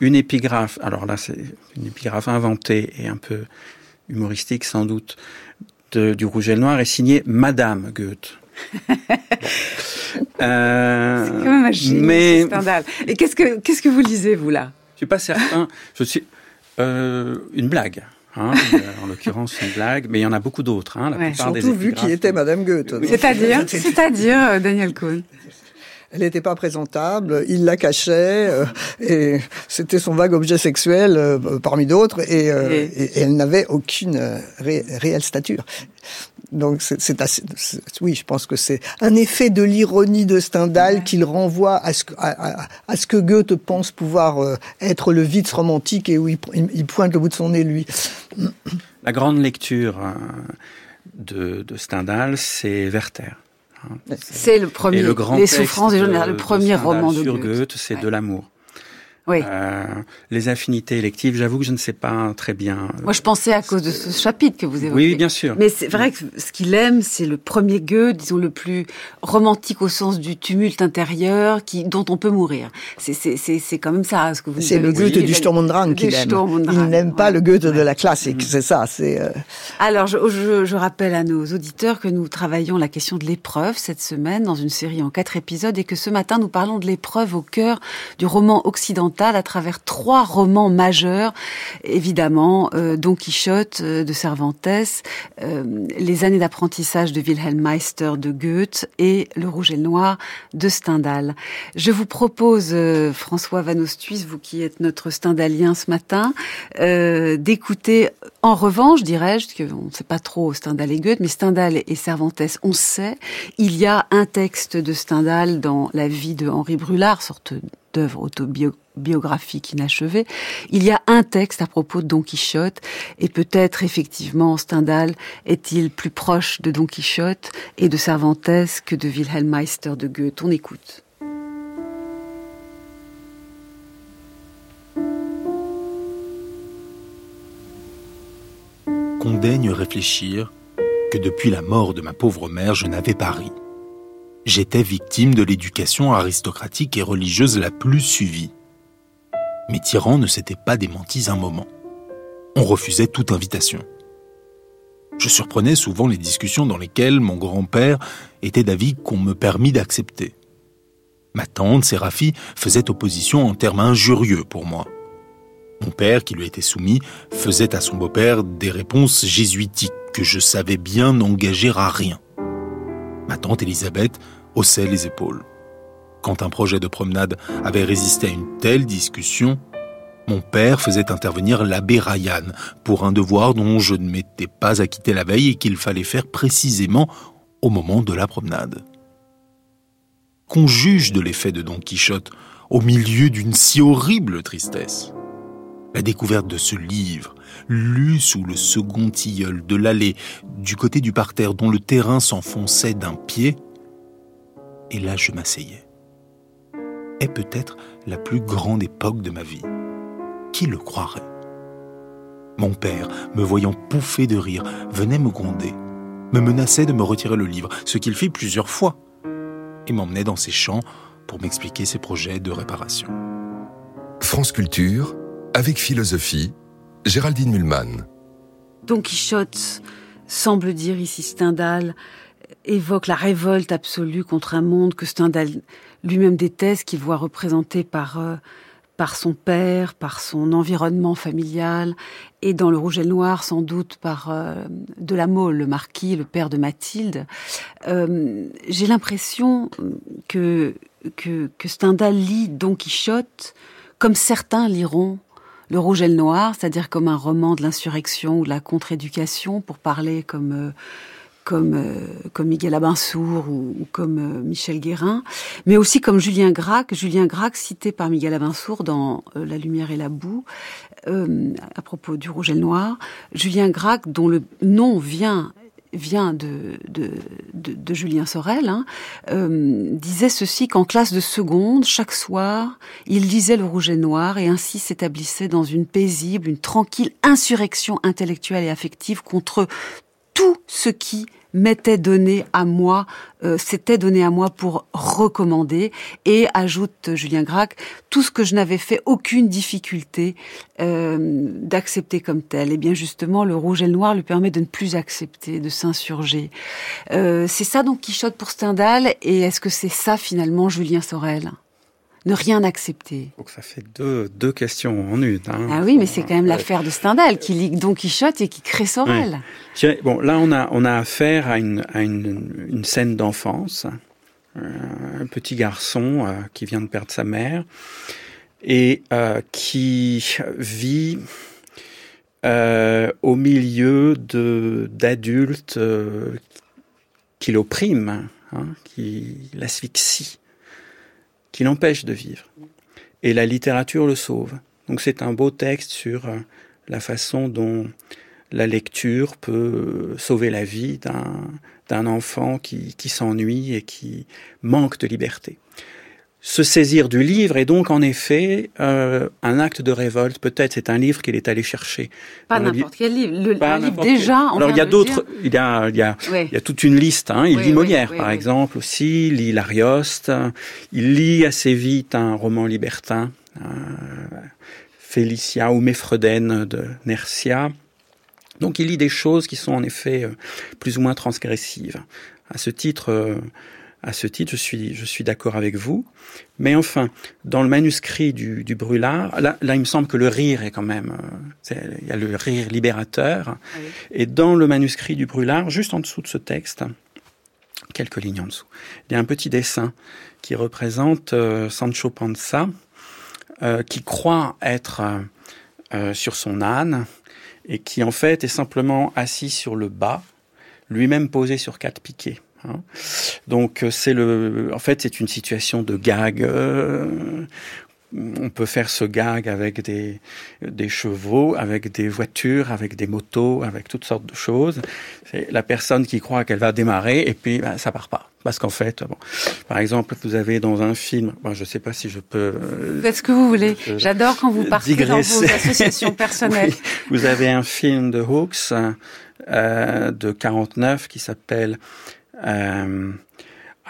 une épigraphe, alors là c'est une épigraphe inventée et un peu humoristique sans doute, de, du rouge et le noir est signée Madame Goethe. (laughs) euh, c'est quand même un mais... scandale. Et qu'est-ce que qu'est-ce que vous lisez vous là? Je suis pas certain. Je suis euh, une blague. Hein, (laughs) en l'occurrence, une blague, mais il y en a beaucoup d'autres. Hein, la ouais. Surtout vu qui était Madame Goethe. C'est-à-dire, (laughs) c'est-à-dire euh, Daniel Cohn? Elle n'était pas présentable, il la cachait, euh, et c'était son vague objet sexuel euh, parmi d'autres, et, et... et, elle n'avait aucune ré réelle stature. Donc c'est assez, oui, je pense que c'est un effet de l'ironie de Stendhal qu'il renvoie à ce, à, à, ce que Goethe pense pouvoir euh, être le vide romantique et où il, il, pointe le bout de son nez lui. (clears throat) La grande lecture euh, de, de Stendhal, c'est Werther. C'est le premier. Et le grand les souffrances de, le premier de roman de sur Goethe. Goethe c'est ouais. de l'amour. Oui. Euh, les affinités électives, j'avoue que je ne sais pas très bien. Moi, je pensais à cause de ce chapitre que vous évoquez. Oui, bien sûr. Mais c'est vrai que ce qu'il aime, c'est le premier gueux, disons le plus romantique au sens du tumulte intérieur, qui dont on peut mourir. C'est c'est c'est c'est quand même ça ce que vous. C'est le Goethe du Sturm und Drang qu'il aime. Il n'aime pas ouais. le Goethe de la classique. C'est ça. C'est euh, Alors, je, je, je rappelle à nos auditeurs que nous travaillons la question de l'épreuve cette semaine dans une série en quatre épisodes et que ce matin nous parlons de l'épreuve au cœur du roman occidental à travers trois romans majeurs. Évidemment, euh, Don Quichotte euh, de Cervantes, euh, Les années d'apprentissage de Wilhelm Meister de Goethe et Le rouge et le noir de Stendhal. Je vous propose, François Van Ostuys, vous qui êtes notre Stendhalien ce matin, d'écouter en revanche, dirais-je, parce qu'on ne sait pas trop Stendhal et Goethe, mais Stendhal et Cervantes, on sait, il y a un texte de Stendhal dans la vie de Henri Brulard, sorte d'œuvre autobiographique inachevée. Il y a un texte à propos de Don Quichotte, et peut-être effectivement Stendhal est-il plus proche de Don Quichotte et de Cervantes que de Wilhelm Meister de Goethe. On écoute. qu'on daigne réfléchir que depuis la mort de ma pauvre mère, je n'avais pas ri. J'étais victime de l'éducation aristocratique et religieuse la plus suivie. Mes tyrans ne s'étaient pas démentis un moment. On refusait toute invitation. Je surprenais souvent les discussions dans lesquelles mon grand-père était d'avis qu'on me permit d'accepter. Ma tante, Séraphie, faisait opposition en termes injurieux pour moi. Mon père, qui lui était soumis, faisait à son beau-père des réponses jésuitiques que je savais bien engager à rien. Ma tante Élisabeth haussait les épaules. Quand un projet de promenade avait résisté à une telle discussion, mon père faisait intervenir l'abbé Ryan pour un devoir dont je ne m'étais pas acquitté la veille et qu'il fallait faire précisément au moment de la promenade. Qu'on juge de l'effet de Don Quichotte au milieu d'une si horrible tristesse. La découverte de ce livre, lu sous le second tilleul de l'allée, du côté du parterre dont le terrain s'enfonçait d'un pied, et là je m'asseyais, est peut-être la plus grande époque de ma vie. Qui le croirait? Mon père, me voyant pouffer de rire, venait me gronder, me menaçait de me retirer le livre, ce qu'il fit plusieurs fois, et m'emmenait dans ses champs pour m'expliquer ses projets de réparation. France Culture, avec philosophie, Géraldine Mulman. Don Quichotte semble dire ici Stendhal évoque la révolte absolue contre un monde que Stendhal lui-même déteste, qu'il voit représenté par euh, par son père, par son environnement familial, et dans le Rouge et le Noir, sans doute par euh, de la Mole, le marquis, le père de Mathilde. Euh, J'ai l'impression que, que que Stendhal lit Don Quichotte comme certains liront le Rouge et le Noir, c'est-à-dire comme un roman de l'insurrection ou de la contre-éducation, pour parler comme euh, comme euh, comme Miguel Abinsour ou, ou comme euh, Michel Guérin, mais aussi comme Julien Gracq, Julien Gracq cité par Miguel Abinsour dans euh, La lumière et la boue euh, à propos du Rouge et le Noir, Julien Gracq dont le nom vient vient de, de, de, de Julien Sorel, hein, disait ceci qu'en classe de seconde, chaque soir, il lisait le rouge et noir et ainsi s'établissait dans une paisible, une tranquille insurrection intellectuelle et affective contre tout ce qui m'était donné à moi, euh, s'était donné à moi pour recommander. Et ajoute Julien Gracq, tout ce que je n'avais fait aucune difficulté euh, d'accepter comme tel. Et bien justement, le rouge et le noir lui permet de ne plus accepter, de s'insurger. Euh, c'est ça donc Quichotte pour Stendhal. Et est-ce que c'est ça finalement Julien Sorel? Ne rien accepter. Donc ça fait deux, deux questions en une. Hein. Ah oui, mais c'est quand même l'affaire de Stendhal qui lit Don Quichotte et qui crée Sorel. Ouais. Bon, là on a, on a affaire à une, à une, une scène d'enfance. Euh, un petit garçon euh, qui vient de perdre sa mère et euh, qui vit euh, au milieu de d'adultes euh, qui l'oppriment, hein, qui l'asphyxient qui l'empêche de vivre. Et la littérature le sauve. Donc c'est un beau texte sur euh, la façon dont la lecture peut sauver la vie d'un, d'un enfant qui, qui s'ennuie et qui manque de liberté. Se saisir du livre est donc en effet euh, un acte de révolte. Peut-être c'est un livre qu'il est allé chercher. Pas n'importe quel livre. Le, un livre déjà. Alors il y a d'autres. Il y a, il y a, il y a toute une liste. Hein. Il lit Molière par exemple aussi. Il lit l'Arioste. Il lit assez vite un roman libertin, euh, Félicia ou Mefreden de Nercia. Donc il lit des choses qui sont en effet euh, plus ou moins transgressives. À ce titre, euh, à ce titre, je suis, je suis d'accord avec vous. Mais enfin, dans le manuscrit du, du Brûlard, là, là, il me semble que le rire est quand même, euh, il y a le rire libérateur. Ah Et dans le manuscrit du Brûlard, juste en dessous de ce texte, quelques lignes en dessous, il y a un petit dessin qui représente Sancho Panza, qui croit être sur son âne et qui en fait est simplement assis sur le bas, lui-même posé sur quatre piquets. Hein. Donc euh, c'est le, en fait c'est une situation de gag. Euh, on peut faire ce gag avec des, des chevaux, avec des voitures, avec des motos, avec toutes sortes de choses. C'est la personne qui croit qu'elle va démarrer et puis ben, ça part pas. Parce qu'en fait, bon, par exemple, vous avez dans un film, bon, je ne sais pas si je peux. Euh, Faites ce que vous voulez. J'adore quand vous partez digresser. dans vos associations (laughs) personnelles. oui. Vous avez un film de Hawks euh, de 49 qui s'appelle euh,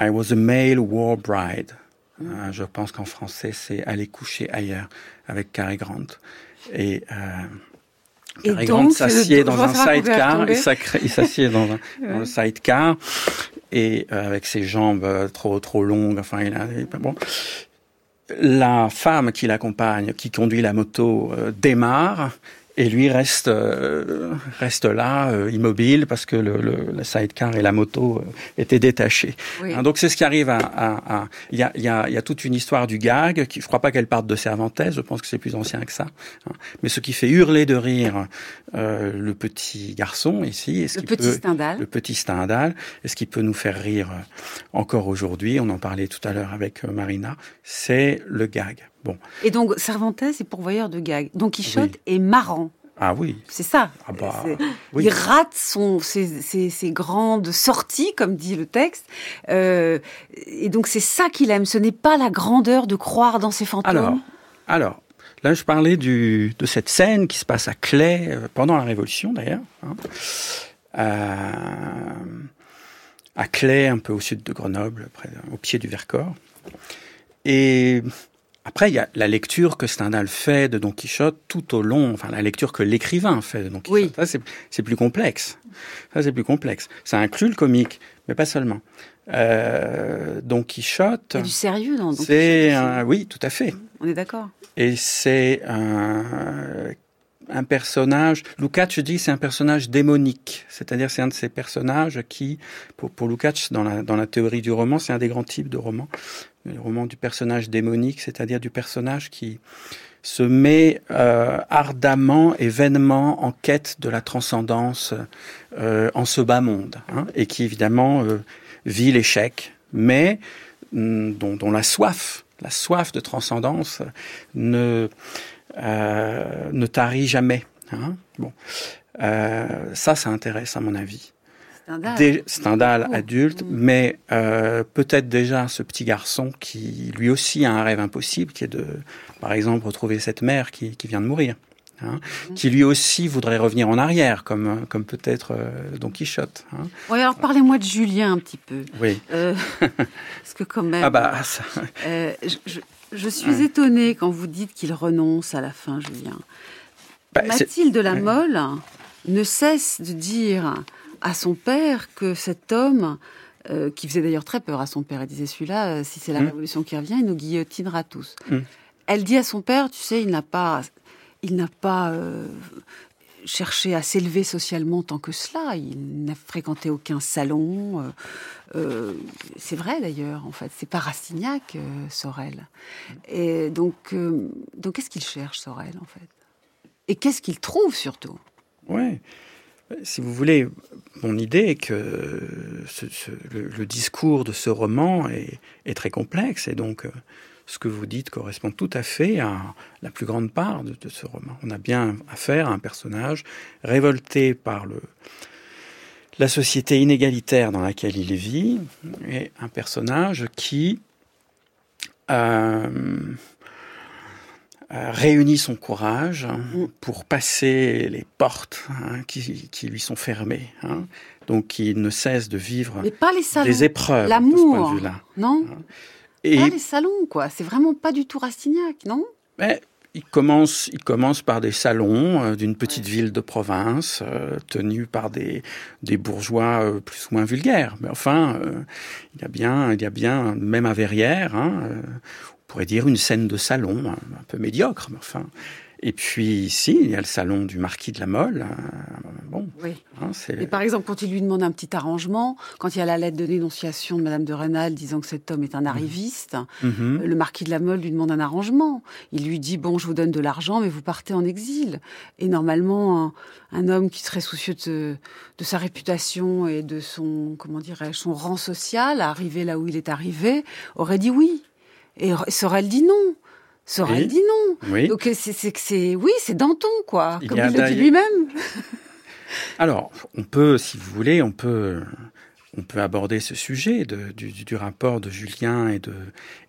I Was a Male War Bride. Euh, je pense qu'en français, c'est Aller coucher ailleurs avec Cary Grant. Et euh, Cary Grant s'assied (laughs) dans un sidecar, il s'assied dans, un, (laughs) dans le sidecar et euh, avec ses jambes euh, trop trop longues. Enfin, il a bon. La femme qui l'accompagne, qui conduit la moto, euh, démarre et lui reste euh, reste là euh, immobile parce que le, le, le, sidecar et la moto euh, étaient détachés. Oui. Hein, donc c'est ce qui arrive à, à, à il y a, y, a, y a toute une histoire du gag qui je crois pas qu'elle parte de Cervantes je pense que c'est plus ancien que ça hein. mais ce qui fait hurler de rire euh, le petit garçon ici est-ce le, petit peut, Stendhal. le petit Stendhal est-ce qu'il peut nous faire rire encore aujourd'hui? On en parlait tout à l'heure avec Marina c'est le gag Bon. Et donc Cervantes est pourvoyeur de gags. Don Quichotte oui. est marrant. Ah oui. C'est ça. Ah bah, oui. Il rate son, ses, ses, ses, grandes sorties, comme dit le texte. Euh, et donc c'est ça qu'il aime. Ce n'est pas la grandeur de croire dans ses fantômes. Alors, alors là je parlais du, de cette scène qui se passe à Clay, euh, pendant la Révolution d'ailleurs. Hein, euh, à Clay, un peu au sud de Grenoble, près, au pied du Vercors. Et après, il y a la lecture que Stendhal fait de Don Quichotte tout au long, enfin la lecture que l'écrivain fait de Don Quichotte. Oui. Ça, c'est plus complexe. Ça, c'est plus complexe. Ça inclut le comique, mais pas seulement. Euh, Don Quichotte. Il y a du sérieux dans Don Quichotte. C'est un, oui, tout à fait. On est d'accord. Et c'est un, un personnage. Lukács dit c'est un personnage démonique, c'est-à-dire c'est un de ces personnages qui, pour, pour Lukács dans la théorie du roman, c'est un des grands types de romans le roman du personnage démonique, c'est-à-dire du personnage qui se met euh, ardemment et vainement en quête de la transcendance euh, en ce bas monde, hein, et qui évidemment euh, vit l'échec, mais dont, dont, la soif, la soif de transcendance ne ne tarit jamais. Hein. Bon, ça, ça intéresse à mon avis. Stendhal, Stendhal adulte, mmh. mais euh, peut-être déjà ce petit garçon qui lui aussi a un rêve impossible, qui est de, par exemple, retrouver cette mère qui, qui vient de mourir. Hein, mmh. qui lui aussi voudrait revenir en arrière, comme, comme peut-être euh, Don Quichotte. Hein. Oui, alors parlez-moi de Julien un petit peu. Oui. Euh, (laughs) parce que quand même... Ah bah, ça... euh, je, je, je, suis ouais. étonnée quand vous dites qu'il renonce à la fin, Julien. Bah, Mathilde de la Mole ne cesse de dire à son père que cet homme, euh, qui faisait d'ailleurs très peur à son père, elle disait celui-là, euh, si c'est la mmh. révolution qui revient, il nous guillotinera tous. Mmh. Elle dit à son père, tu sais, il n'a pas, il n'a pas euh, cherché à s'élever socialement tant que cela. Il n'a fréquenté aucun salon. c'est vrai d'ailleurs, en fait, c'est pas Rastignac, Sorel. Et donc, donc qu'est-ce qu'il cherche, Sorel, en fait? Et qu'est-ce qu'il trouve surtout? Ouais si vous voulez, mon idée est que le, discours de ce roman est, est, très complexe et donc euh, ce que vous dites correspond tout à fait à la plus grande part de, de ce roman. On a bien affaire à un personnage révolté par le, la société inégalitaire dans laquelle il vit et un personnage qui réunit son courage mm. pour passer les portes hein, qui, qui, lui sont fermées. Hein. Donc il ne cesse de vivre des épreuves. L'amour, de non hein. Et pas les salons, quoi. C'est vraiment pas du tout Rastignac, non? Mais il commence, il commence par des salons euh, d'une petite ville de province, euh, tenus par des, des bourgeois euh, plus ou moins vulgaires. Mais enfin, il y a bien, il y a bien, même à Verrières, hein, on pourrait dire une scène de salon, un peu médiocre, mais enfin, et puis ici, il y a le salon du marquis de la Mole. Euh, bon, oui. Hein, et par exemple, quand il lui demande un petit arrangement, quand il y a la lettre de dénonciation de Madame de Rênal disant que cet homme est un mhm. arriviste, mhm. le marquis de la Mole lui demande un arrangement. Il lui dit bon, je vous donne de l'argent, mais vous partez en exil. Et normalement, un, homme qui serait soucieux de, de, sa réputation et de son comment dirais-je son rang social, arrivé là où il est arrivé, aurait dit oui. Et Sorel dit non. Sorel dit non. Oui. Donc c'est que c'est oui, c'est Danton quoi, comme il le dit lui-même. (laughs) Alors, on peut, si vous voulez, on peut on peut aborder ce sujet de, du, du, rapport de Julien et de,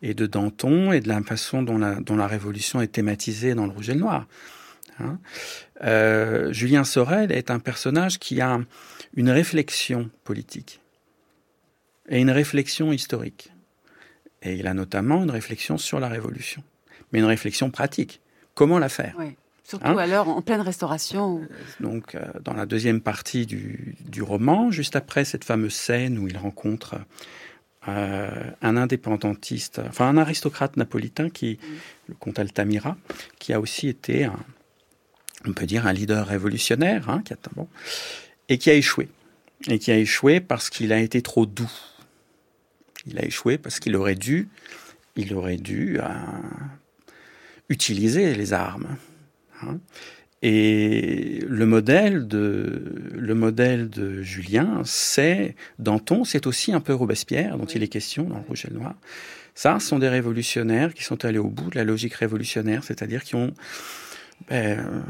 et de Danton et de la façon dont la, dont la révolution est thématisée dans le Rouge et le Noir. Hein euh, Julien Sorel est un personnage qui a une réflexion politique et une réflexion historique. Et il a notamment une réflexion sur la révolution mais une réflexion pratique. Comment la faire oui. Surtout hein à l'heure en pleine restauration. Donc, euh, dans la deuxième partie du, du, roman, juste après cette fameuse scène où il rencontre euh, un indépendantiste, enfin un aristocrate napolitain, qui, le comte Altamira, qui a aussi été, un, on peut dire, un leader révolutionnaire, hein, qui a, bon, et qui a échoué. Et qui a échoué parce qu'il a été trop doux. Il a échoué parce qu'il aurait dû, il aurait dû, euh, utiliser les armes. Hein. Et le modèle de le modèle de Julien, c'est Danton, c'est aussi un peu Robespierre dont il est question dans le Rouge et le Noir. Ça, ce sont des révolutionnaires qui sont allés au bout de la logique révolutionnaire, c'est-à-dire qui ont ben,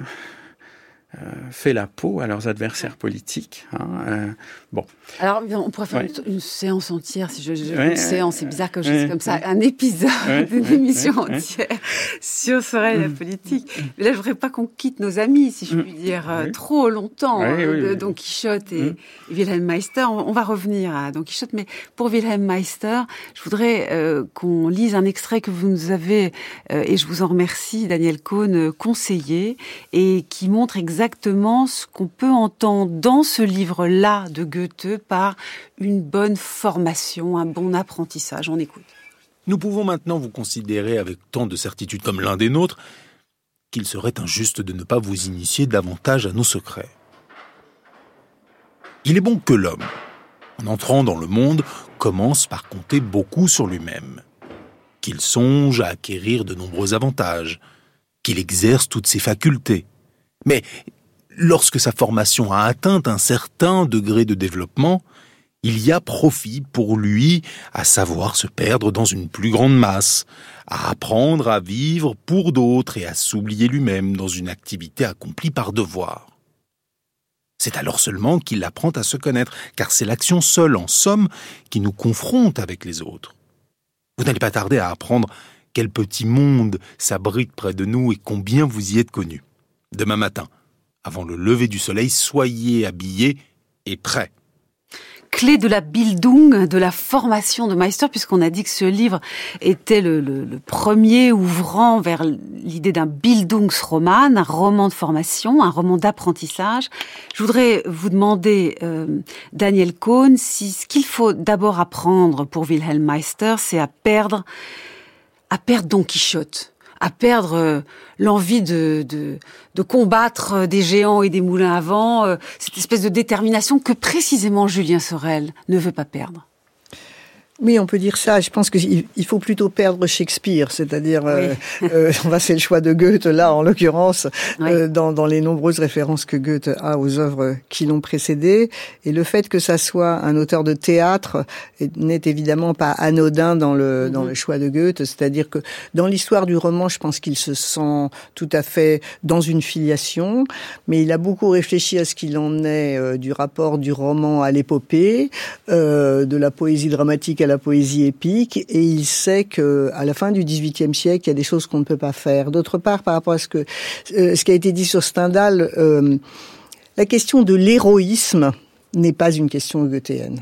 euh, fait la peau à leurs adversaires politiques. Hein, euh, bon. Alors, on pourrait faire une, séance entière, si je, je une séance, c'est bizarre que je dise comme ça, un épisode d'une émission entière sur et la mm. politique. Mais là, je voudrais pas qu'on quitte nos amis, si je mm. puis dire, euh, trop longtemps, hein, de Don Quichotte et, mm. Wilhelm Meister. On, va revenir à Don Quichotte, mais pour Wilhelm Meister, je voudrais qu'on lise un extrait que vous nous avez, et je vous en remercie, Daniel Cohn, conseillé, et qui montre exactement exactement ce qu'on peut entendre dans ce livre-là de Goethe par une bonne formation, un bon apprentissage. On écoute. Nous pouvons maintenant vous considérer avec tant de certitude comme l'un des nôtres qu'il serait injuste de ne pas vous initier davantage à nos secrets. Il est bon que l'homme, en entrant dans le monde, commence par compter beaucoup sur lui-même, qu'il songe à acquérir de nombreux avantages, qu'il exerce toutes ses facultés, mais lorsque sa formation a atteint un certain degré de développement, il y a profit pour lui à savoir se perdre dans une plus grande masse, à apprendre à vivre pour d'autres et à s'oublier lui-même dans une activité accomplie par devoir. C'est alors seulement qu'il apprend à se connaître, car c'est l'action seule, en somme, qui nous confronte avec les autres. Vous n'allez pas tarder à apprendre quel petit monde s'abrite près de nous et combien vous y êtes connu. Demain matin, avant le lever du soleil, soyez habillés et prêts. Clé de la Bildung, de la formation de Meister, puisqu'on a dit que ce livre était le, premier ouvrant vers l'idée d'un Bildungsroman, un roman de formation, un roman d'apprentissage. Je voudrais vous demander, euh, Daniel Cohn, si ce qu'il faut d'abord apprendre pour Wilhelm Meister, c'est à perdre, à perdre Don Quichotte à perdre euh, l'envie de, de, de, combattre euh, des géants et des moulins à vent, euh, cette espèce de détermination que précisément Julien Sorel ne veut pas perdre. Oui, on peut dire ça. Je pense qu'il faut plutôt perdre Shakespeare, c'est-à-dire, euh, (laughs) euh, c'est le choix de Goethe là, en l'occurrence, euh, dans, dans, les nombreuses références que Goethe a aux œuvres qui l'ont précédé, et le fait que ça soit un auteur de théâtre n'est évidemment pas anodin dans le dans le choix de Goethe, c'est-à-dire que dans l'histoire du roman, je pense qu'il se sent tout à fait dans une filiation, mais il a beaucoup réfléchi à ce qu'il en est du rapport du roman à l'épopée, de la poésie dramatique à la poésie épique et il sait que à la fin du XVIIIe siècle, il y a des choses qu'on ne peut pas faire. D'autre part, par rapport à ce que euh, ce qui a été dit sur Stendhal, euh, la question de l'héroïsme n'est pas une question goethéenne.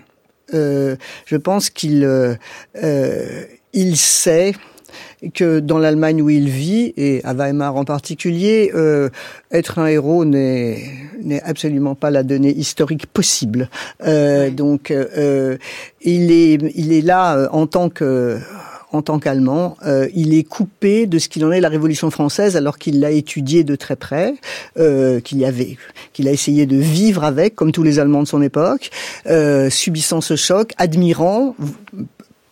Euh, je pense qu'il il sait que dans l'Allemagne où il vit, et à Weimar en particulier, euh, être un héros n'est n'est absolument pas la donnée historique possible. Euh, Donc, euh, il est il est là euh, en tant que en tant qu'Allemand, euh, il est coupé de ce qu'il en est de la Révolution française, alors qu'il l'a étudié de très près, euh, qu'il y avait, qu'il a essayé de vivre avec, comme tous les Allemands de son époque, euh, subissant ce choc, admirant,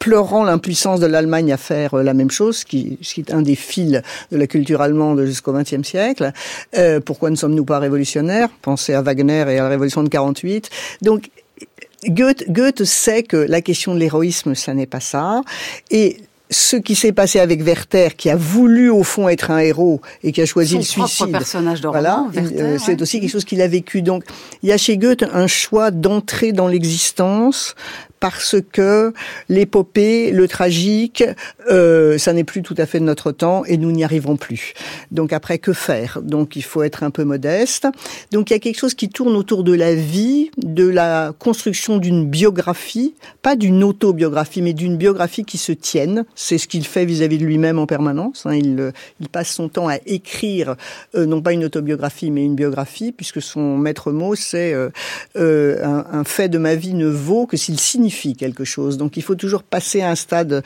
pleurant l'impuissance de l'Allemagne à faire euh, la même chose, ce qui, ce qui est un des fils de la culture allemande jusqu'au XXe siècle. Euh, pourquoi ne sommes-nous pas révolutionnaires? Pensez à Wagner et à la Révolution de 48. Donc, Goethe, Goethe sait que la question de l'héroïsme, ça n'est pas ça. Et ce qui s'est passé avec Werther, qui a voulu au fond être un héros et qui a choisi Son le suicide. personnage de voilà, euh, c'est ouais. aussi quelque chose qu'il a vécu. Donc, il y a chez Goethe un choix d'entrer dans l'existence parce que l'épopée, le tragique, euh, ça n'est plus tout à fait de notre temps et nous n'y arriverons plus. Donc après, que faire? Donc il faut être un peu modeste. Donc il y a quelque chose qui tourne autour de la vie, de la construction d'une biographie, pas d'une autobiographie, mais d'une biographie qui se tienne. C'est ce qu'il fait vis-à-vis de lui-même en permanence. hein. Il, passe son temps à écrire, euh, non pas une autobiographie, mais une biographie, puisque son maître mot, c'est euh, euh, un fait de ma vie ne vaut que s'il signifie quelque chose. Donc il faut toujours passer à un stade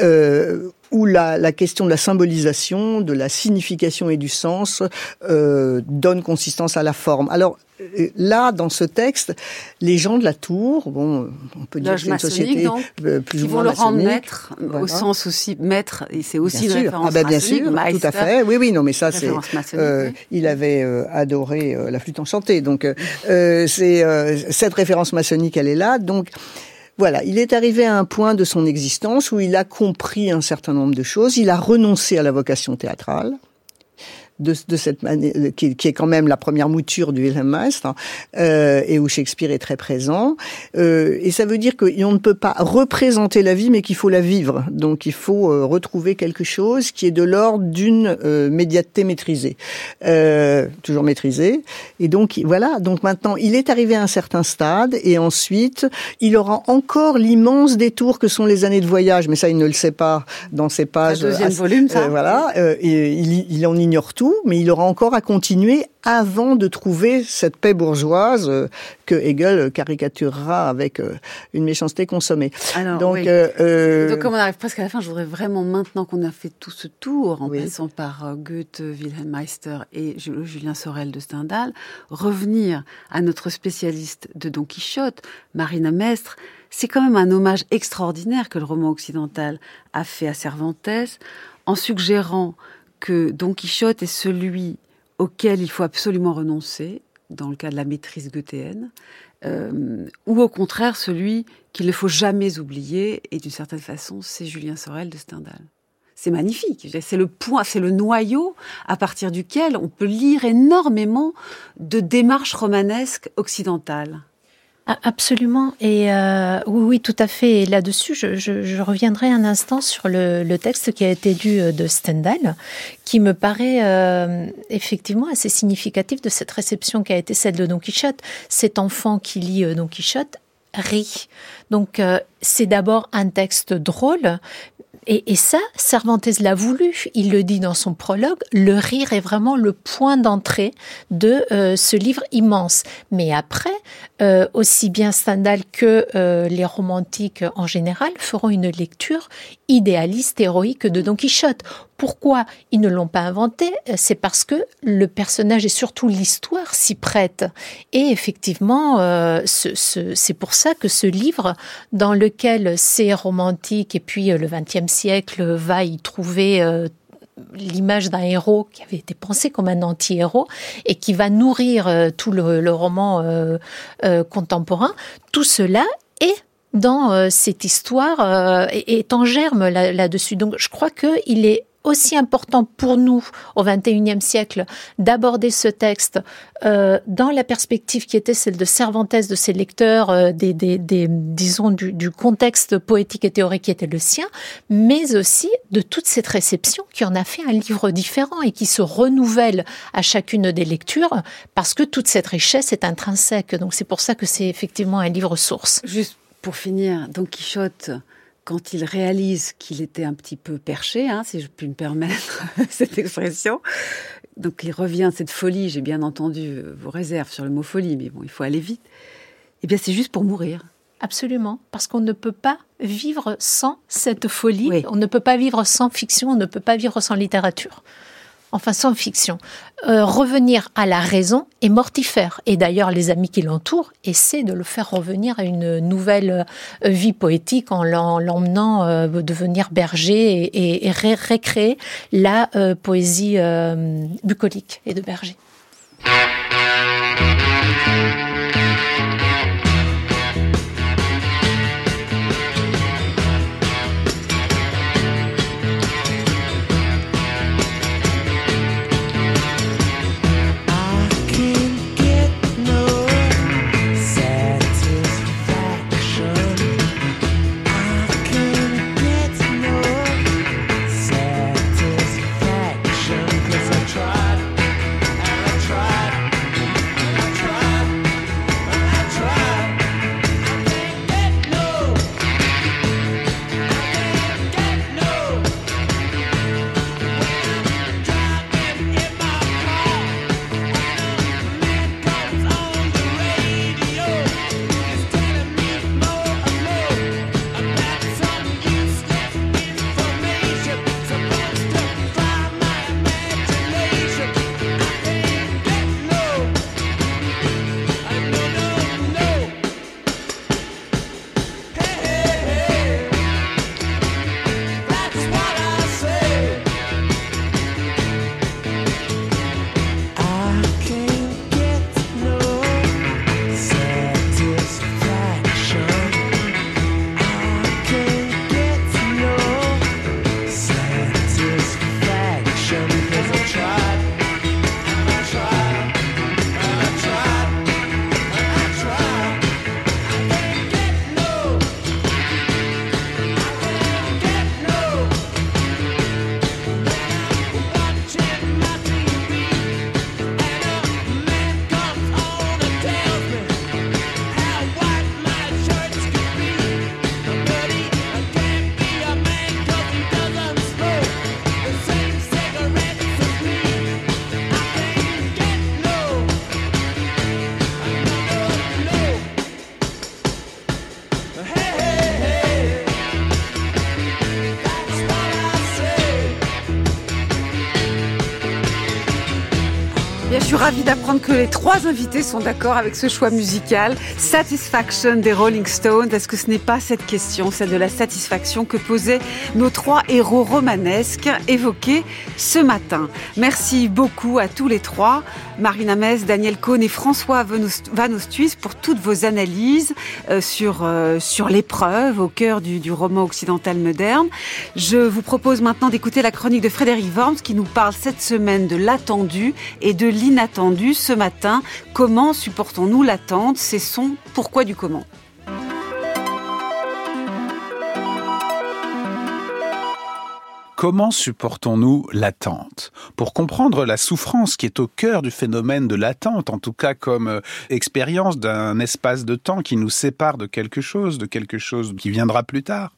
euh, où la, la question de la symbolisation, de la signification et du sens euh, donne consistance à la forme. Alors euh, là, dans ce texte, les gens de la tour, bon, on peut dire que c'est une société donc, plus qui ou vont moins le rendre maître, Voilà. au sens aussi maître, et c'est aussi Bien une sûr. référence Ah ben, bien sûr, tout à fait. Oui, oui, non, mais ça, c'est. Euh. Il avait euh, adoré euh, la flûte enchantée, donc c'est cette référence maçonnique, elle est là. Donc voilà, il est arrivé à un point de son existence où il a compris un certain nombre de choses. Il a renoncé à la vocation théâtrale. De, de cette manière, qui, qui est quand même la première mouture du Wilhelm Meister, euh, et où Shakespeare est très présent. Euh, et ça veut dire qu'on ne peut pas représenter la vie, mais qu'il faut la vivre. Donc il faut euh, retrouver quelque chose qui est de l'ordre d'une euh, médiateté maîtrisée, euh, toujours maîtrisée. Et donc voilà. Donc maintenant, il est arrivé à un certain stade, et ensuite, il aura encore l'immense détour que sont les années de voyage. Mais ça, il ne le sait pas dans ses pages. deuxième assez- volume, ça. voilà. Euh, et il, il en ignore tout, mais il aura encore à continuer avant de trouver cette paix bourgeoise euh, que Hegel caricaturera avec euh, une méchanceté consommée. Alors, Donc, oui. euh, Donc, comme on arrive presque à la fin, je voudrais vraiment, maintenant qu'on a fait tout ce tour, en passant par Goethe, Wilhelm Meister et Ju- Julien Sorel de Stendhal, revenir à notre spécialiste de Don Quichotte, Marina Mestre. C'est quand même un hommage extraordinaire que le roman occidental a fait à Cervantes, en suggérant que Don Quichotte est celui auquel il faut absolument renoncer, dans le cas de la maîtrise goethéenne, euh, ou au contraire celui qu'il ne faut jamais oublier, et d'une certaine façon, c'est Julien Sorel de Stendhal. C'est magnifique, c'est le point, c'est le noyau à partir duquel on peut lire énormément de démarches romanesques occidentales. Ah, Absolument. Et euh, oui, oui, tout à fait. Et là-dessus, je, je, je reviendrai un instant sur le, le texte qui a été lu euh, de Stendhal, qui me paraît euh, effectivement assez significatif de cette réception qui a été celle de Don Quichotte. Cet enfant qui lit euh, Don Quichotte rit. Donc, euh, c'est d'abord un texte drôle, et, ça, Cervantes l'a voulu. Il le dit dans son prologue. Le rire est vraiment le point d'entrée de euh, ce livre immense. Mais après, euh, aussi bien Stendhal que euh, les romantiques en général feront une lecture idéaliste, héroïque de Don Quichotte. Pourquoi ils ne l'ont pas inventé C'est parce que le personnage et surtout l'histoire s'y prête. Et effectivement, euh, ce, ce, c'est pour ça que ce livre, dans lequel c'est romantique et puis le XXe siècle va y trouver euh, l'image d'un héros qui avait été pensé comme un anti-héros et qui va nourrir euh, tout le, roman euh, euh, contemporain, tout cela est dans euh, cette histoire euh, est, en germe là- là-dessus. Donc je crois qu'il est aussi important pour nous au XXIe siècle d'aborder ce texte euh, dans la perspective qui était celle de Cervantes, de ses lecteurs, euh, des, des, des, disons du, du, contexte poétique et théorique qui était le sien, mais aussi de toute cette réception qui en a fait un livre différent et qui se renouvelle à chacune des lectures parce que toute cette richesse est intrinsèque. Donc c'est pour ça que c'est effectivement un livre source. Juste pour finir, Don Quichotte quand il réalise qu'il était un petit peu perché, hein, si je puis me permettre (laughs) cette expression, donc il revient de cette folie, j'ai bien entendu vos réserves sur le mot folie, mais bon, il faut aller vite, eh bien c'est juste pour mourir. Absolument, parce qu'on ne peut pas vivre sans cette folie, oui. on ne peut pas vivre sans fiction, on ne peut pas vivre sans littérature enfin sans fiction, euh, revenir à la raison est mortifère. Et d'ailleurs, les amis qui l'entourent essaient de le faire revenir à une nouvelle euh, vie poétique en l'emmenant euh, devenir berger et, et, la poésie bucolique et de berger. Ravie d'apprendre que les trois invités sont d'accord avec ce choix musical. Satisfaction des Rolling Stones. Est-ce que ce n'est pas cette question, celle de la satisfaction que posaient nos trois héros romanesques évoqués ce matin Merci beaucoup à tous les trois. Marina Metz, Daniel Cohn et François Van Ostuis pour toutes vos analyses euh, sur, euh, sur l'épreuve au cœur du, du, roman occidental moderne. Je vous propose maintenant d'écouter la chronique de Frédéric Worms qui nous parle cette semaine de l'attendu et de l'inattendu ce matin. Comment supportons-nous l'attente? C'est son pourquoi du comment. Comment supportons-nous l'attente? Pour comprendre la souffrance qui est au cœur du phénomène de l'attente, en tout cas comme euh, expérience d'un espace de temps qui nous sépare de quelque chose, de quelque chose qui viendra plus tard,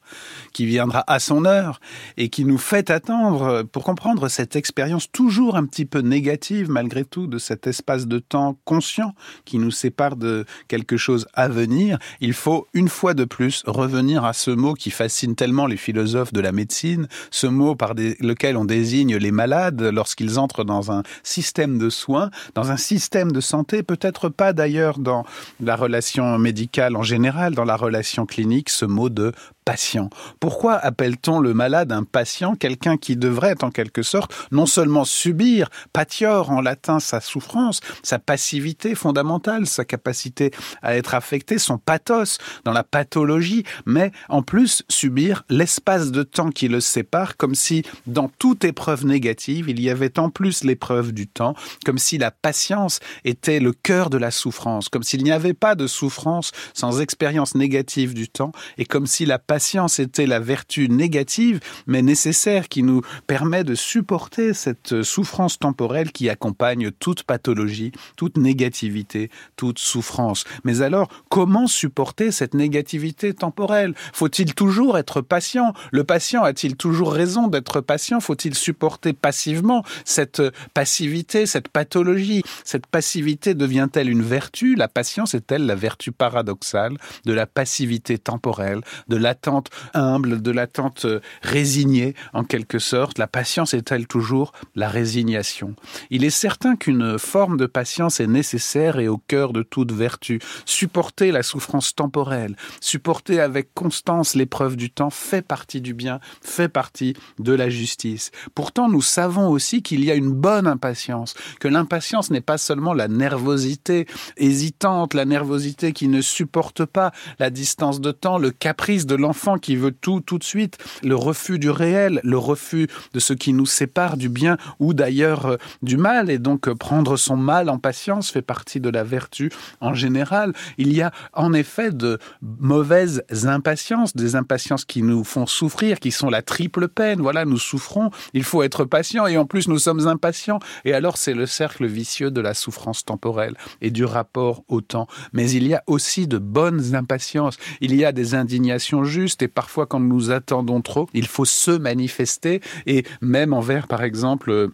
qui viendra à son heure et qui nous fait attendre, pour comprendre cette expérience toujours un petit peu négative malgré tout de cet espace de temps conscient qui nous sépare de quelque chose à venir, il faut une fois de plus revenir à ce mot qui fascine tellement les philosophes de la médecine, ce mot par lequel on désigne les malades lorsqu'ils entrent dans un système de soins, dans un système de santé, peut-être pas d'ailleurs dans la relation médicale en général, dans la relation clinique, ce mot de patient. Pourquoi appelle-t-on le malade un patient, quelqu'un qui devrait en quelque sorte non seulement subir, patior en latin, sa souffrance, sa passivité fondamentale, sa capacité à être affecté, son pathos dans la pathologie, mais en plus subir l'espace de temps qui le sépare, comme si dans toute épreuve négative, il y avait en plus l'épreuve du temps, comme si la patience était le cœur de la souffrance, comme s'il n'y avait pas de souffrance sans expérience négative du temps, et comme si la patience était la vertu négative, mais nécessaire, qui nous permet de supporter cette souffrance temporelle qui accompagne toute pathologie, toute négativité, toute souffrance. Mais alors, comment supporter cette négativité temporelle? Faut-il toujours être patient? Le patient a-t-il toujours raison d'être patient? Faut-il supporter passivement cette passivité, cette pathologie? Cette passivité devient-elle une vertu? La patience est-elle la vertu paradoxale de la passivité temporelle, de l'attente humble, de l'attente résignée en quelque sorte La patience est-elle toujours la résignation? Il est certain qu'une forme de patience est nécessaire et au cœur de toute vertu. Supporter la souffrance temporelle, supporter avec constance l'épreuve du temps fait partie du bien, fait partie de la justice. Pourtant, nous savons aussi qu'il y a une bonne impatience, que l'impatience n'est pas seulement la nervosité hésitante, la nervosité qui ne supporte pas la distance de temps, le caprice de l'enfant qui veut tout tout de suite, le refus du réel, le refus de ce qui nous sépare du bien ou d'ailleurs euh, du mal, et donc euh, prendre son mal en patience fait partie de la vertu en général. Il y a en effet de mauvaises impatiences, des impatiences qui nous font souffrir, qui sont la triple peine. Voilà, nous souffrons, il faut être patient et en plus nous sommes impatients. Et alors c'est le cercle vicieux de la souffrance temporelle et du rapport au temps. Mais il y a aussi de bonnes impatiences. Il y a des indignations justes et parfois quand nous attendons trop, il faut se manifester et même envers par exemple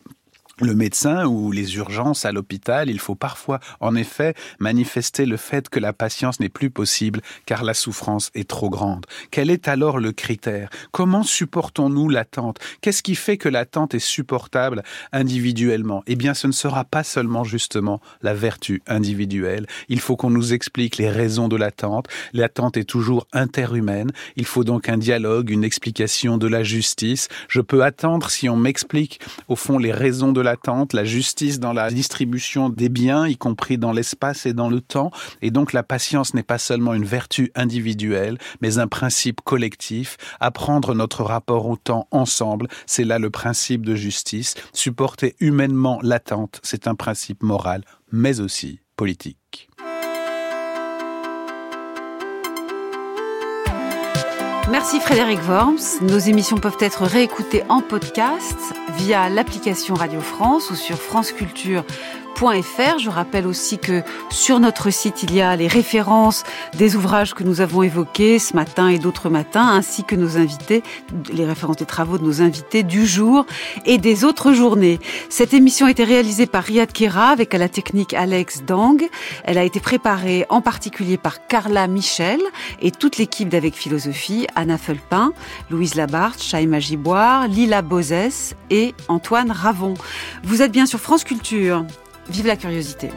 le médecin ou les urgences à l'hôpital, il faut parfois, en effet, manifester le fait que la patience n'est plus possible car la souffrance est trop grande. Quel est alors le critère? Comment supportons-nous l'attente? Qu'est-ce qui fait que l'attente est supportable individuellement? Eh bien, ce ne sera pas seulement justement la vertu individuelle. Il faut qu'on nous explique les raisons de l'attente. L'attente est toujours interhumaine. Il faut donc un dialogue, une explication de la justice. Je peux attendre si on m'explique, au fond, les raisons de la la justice dans la distribution des biens, y compris dans l'espace et dans le temps. Et donc la patience n'est pas seulement une vertu individuelle, mais un principe collectif. Apprendre notre rapport au temps ensemble, c'est là le principe de justice. Supporter humainement l'attente, c'est un principe moral, mais aussi politique. Merci Frédéric Worms. Nos émissions peuvent être réécoutées en podcast via l'application Radio France ou sur franceculture.fr je rappelle aussi que sur notre site, il y a les références des ouvrages que nous avons évoqués ce matin et d'autres matins, ainsi que nos invités, les références des travaux de nos invités du jour et des autres journées. Cette émission a été réalisée par Riyad Kera avec à la technique Alex Dang. Elle a été préparée en particulier par Carla Michel et toute l'équipe d'Avec Philosophie, Anna Felpin, Louise Labarthe, Chaïma Giboire, Lila Bozès et Antoine Ravon. Vous êtes bien sur France Culture. Vive la curiosité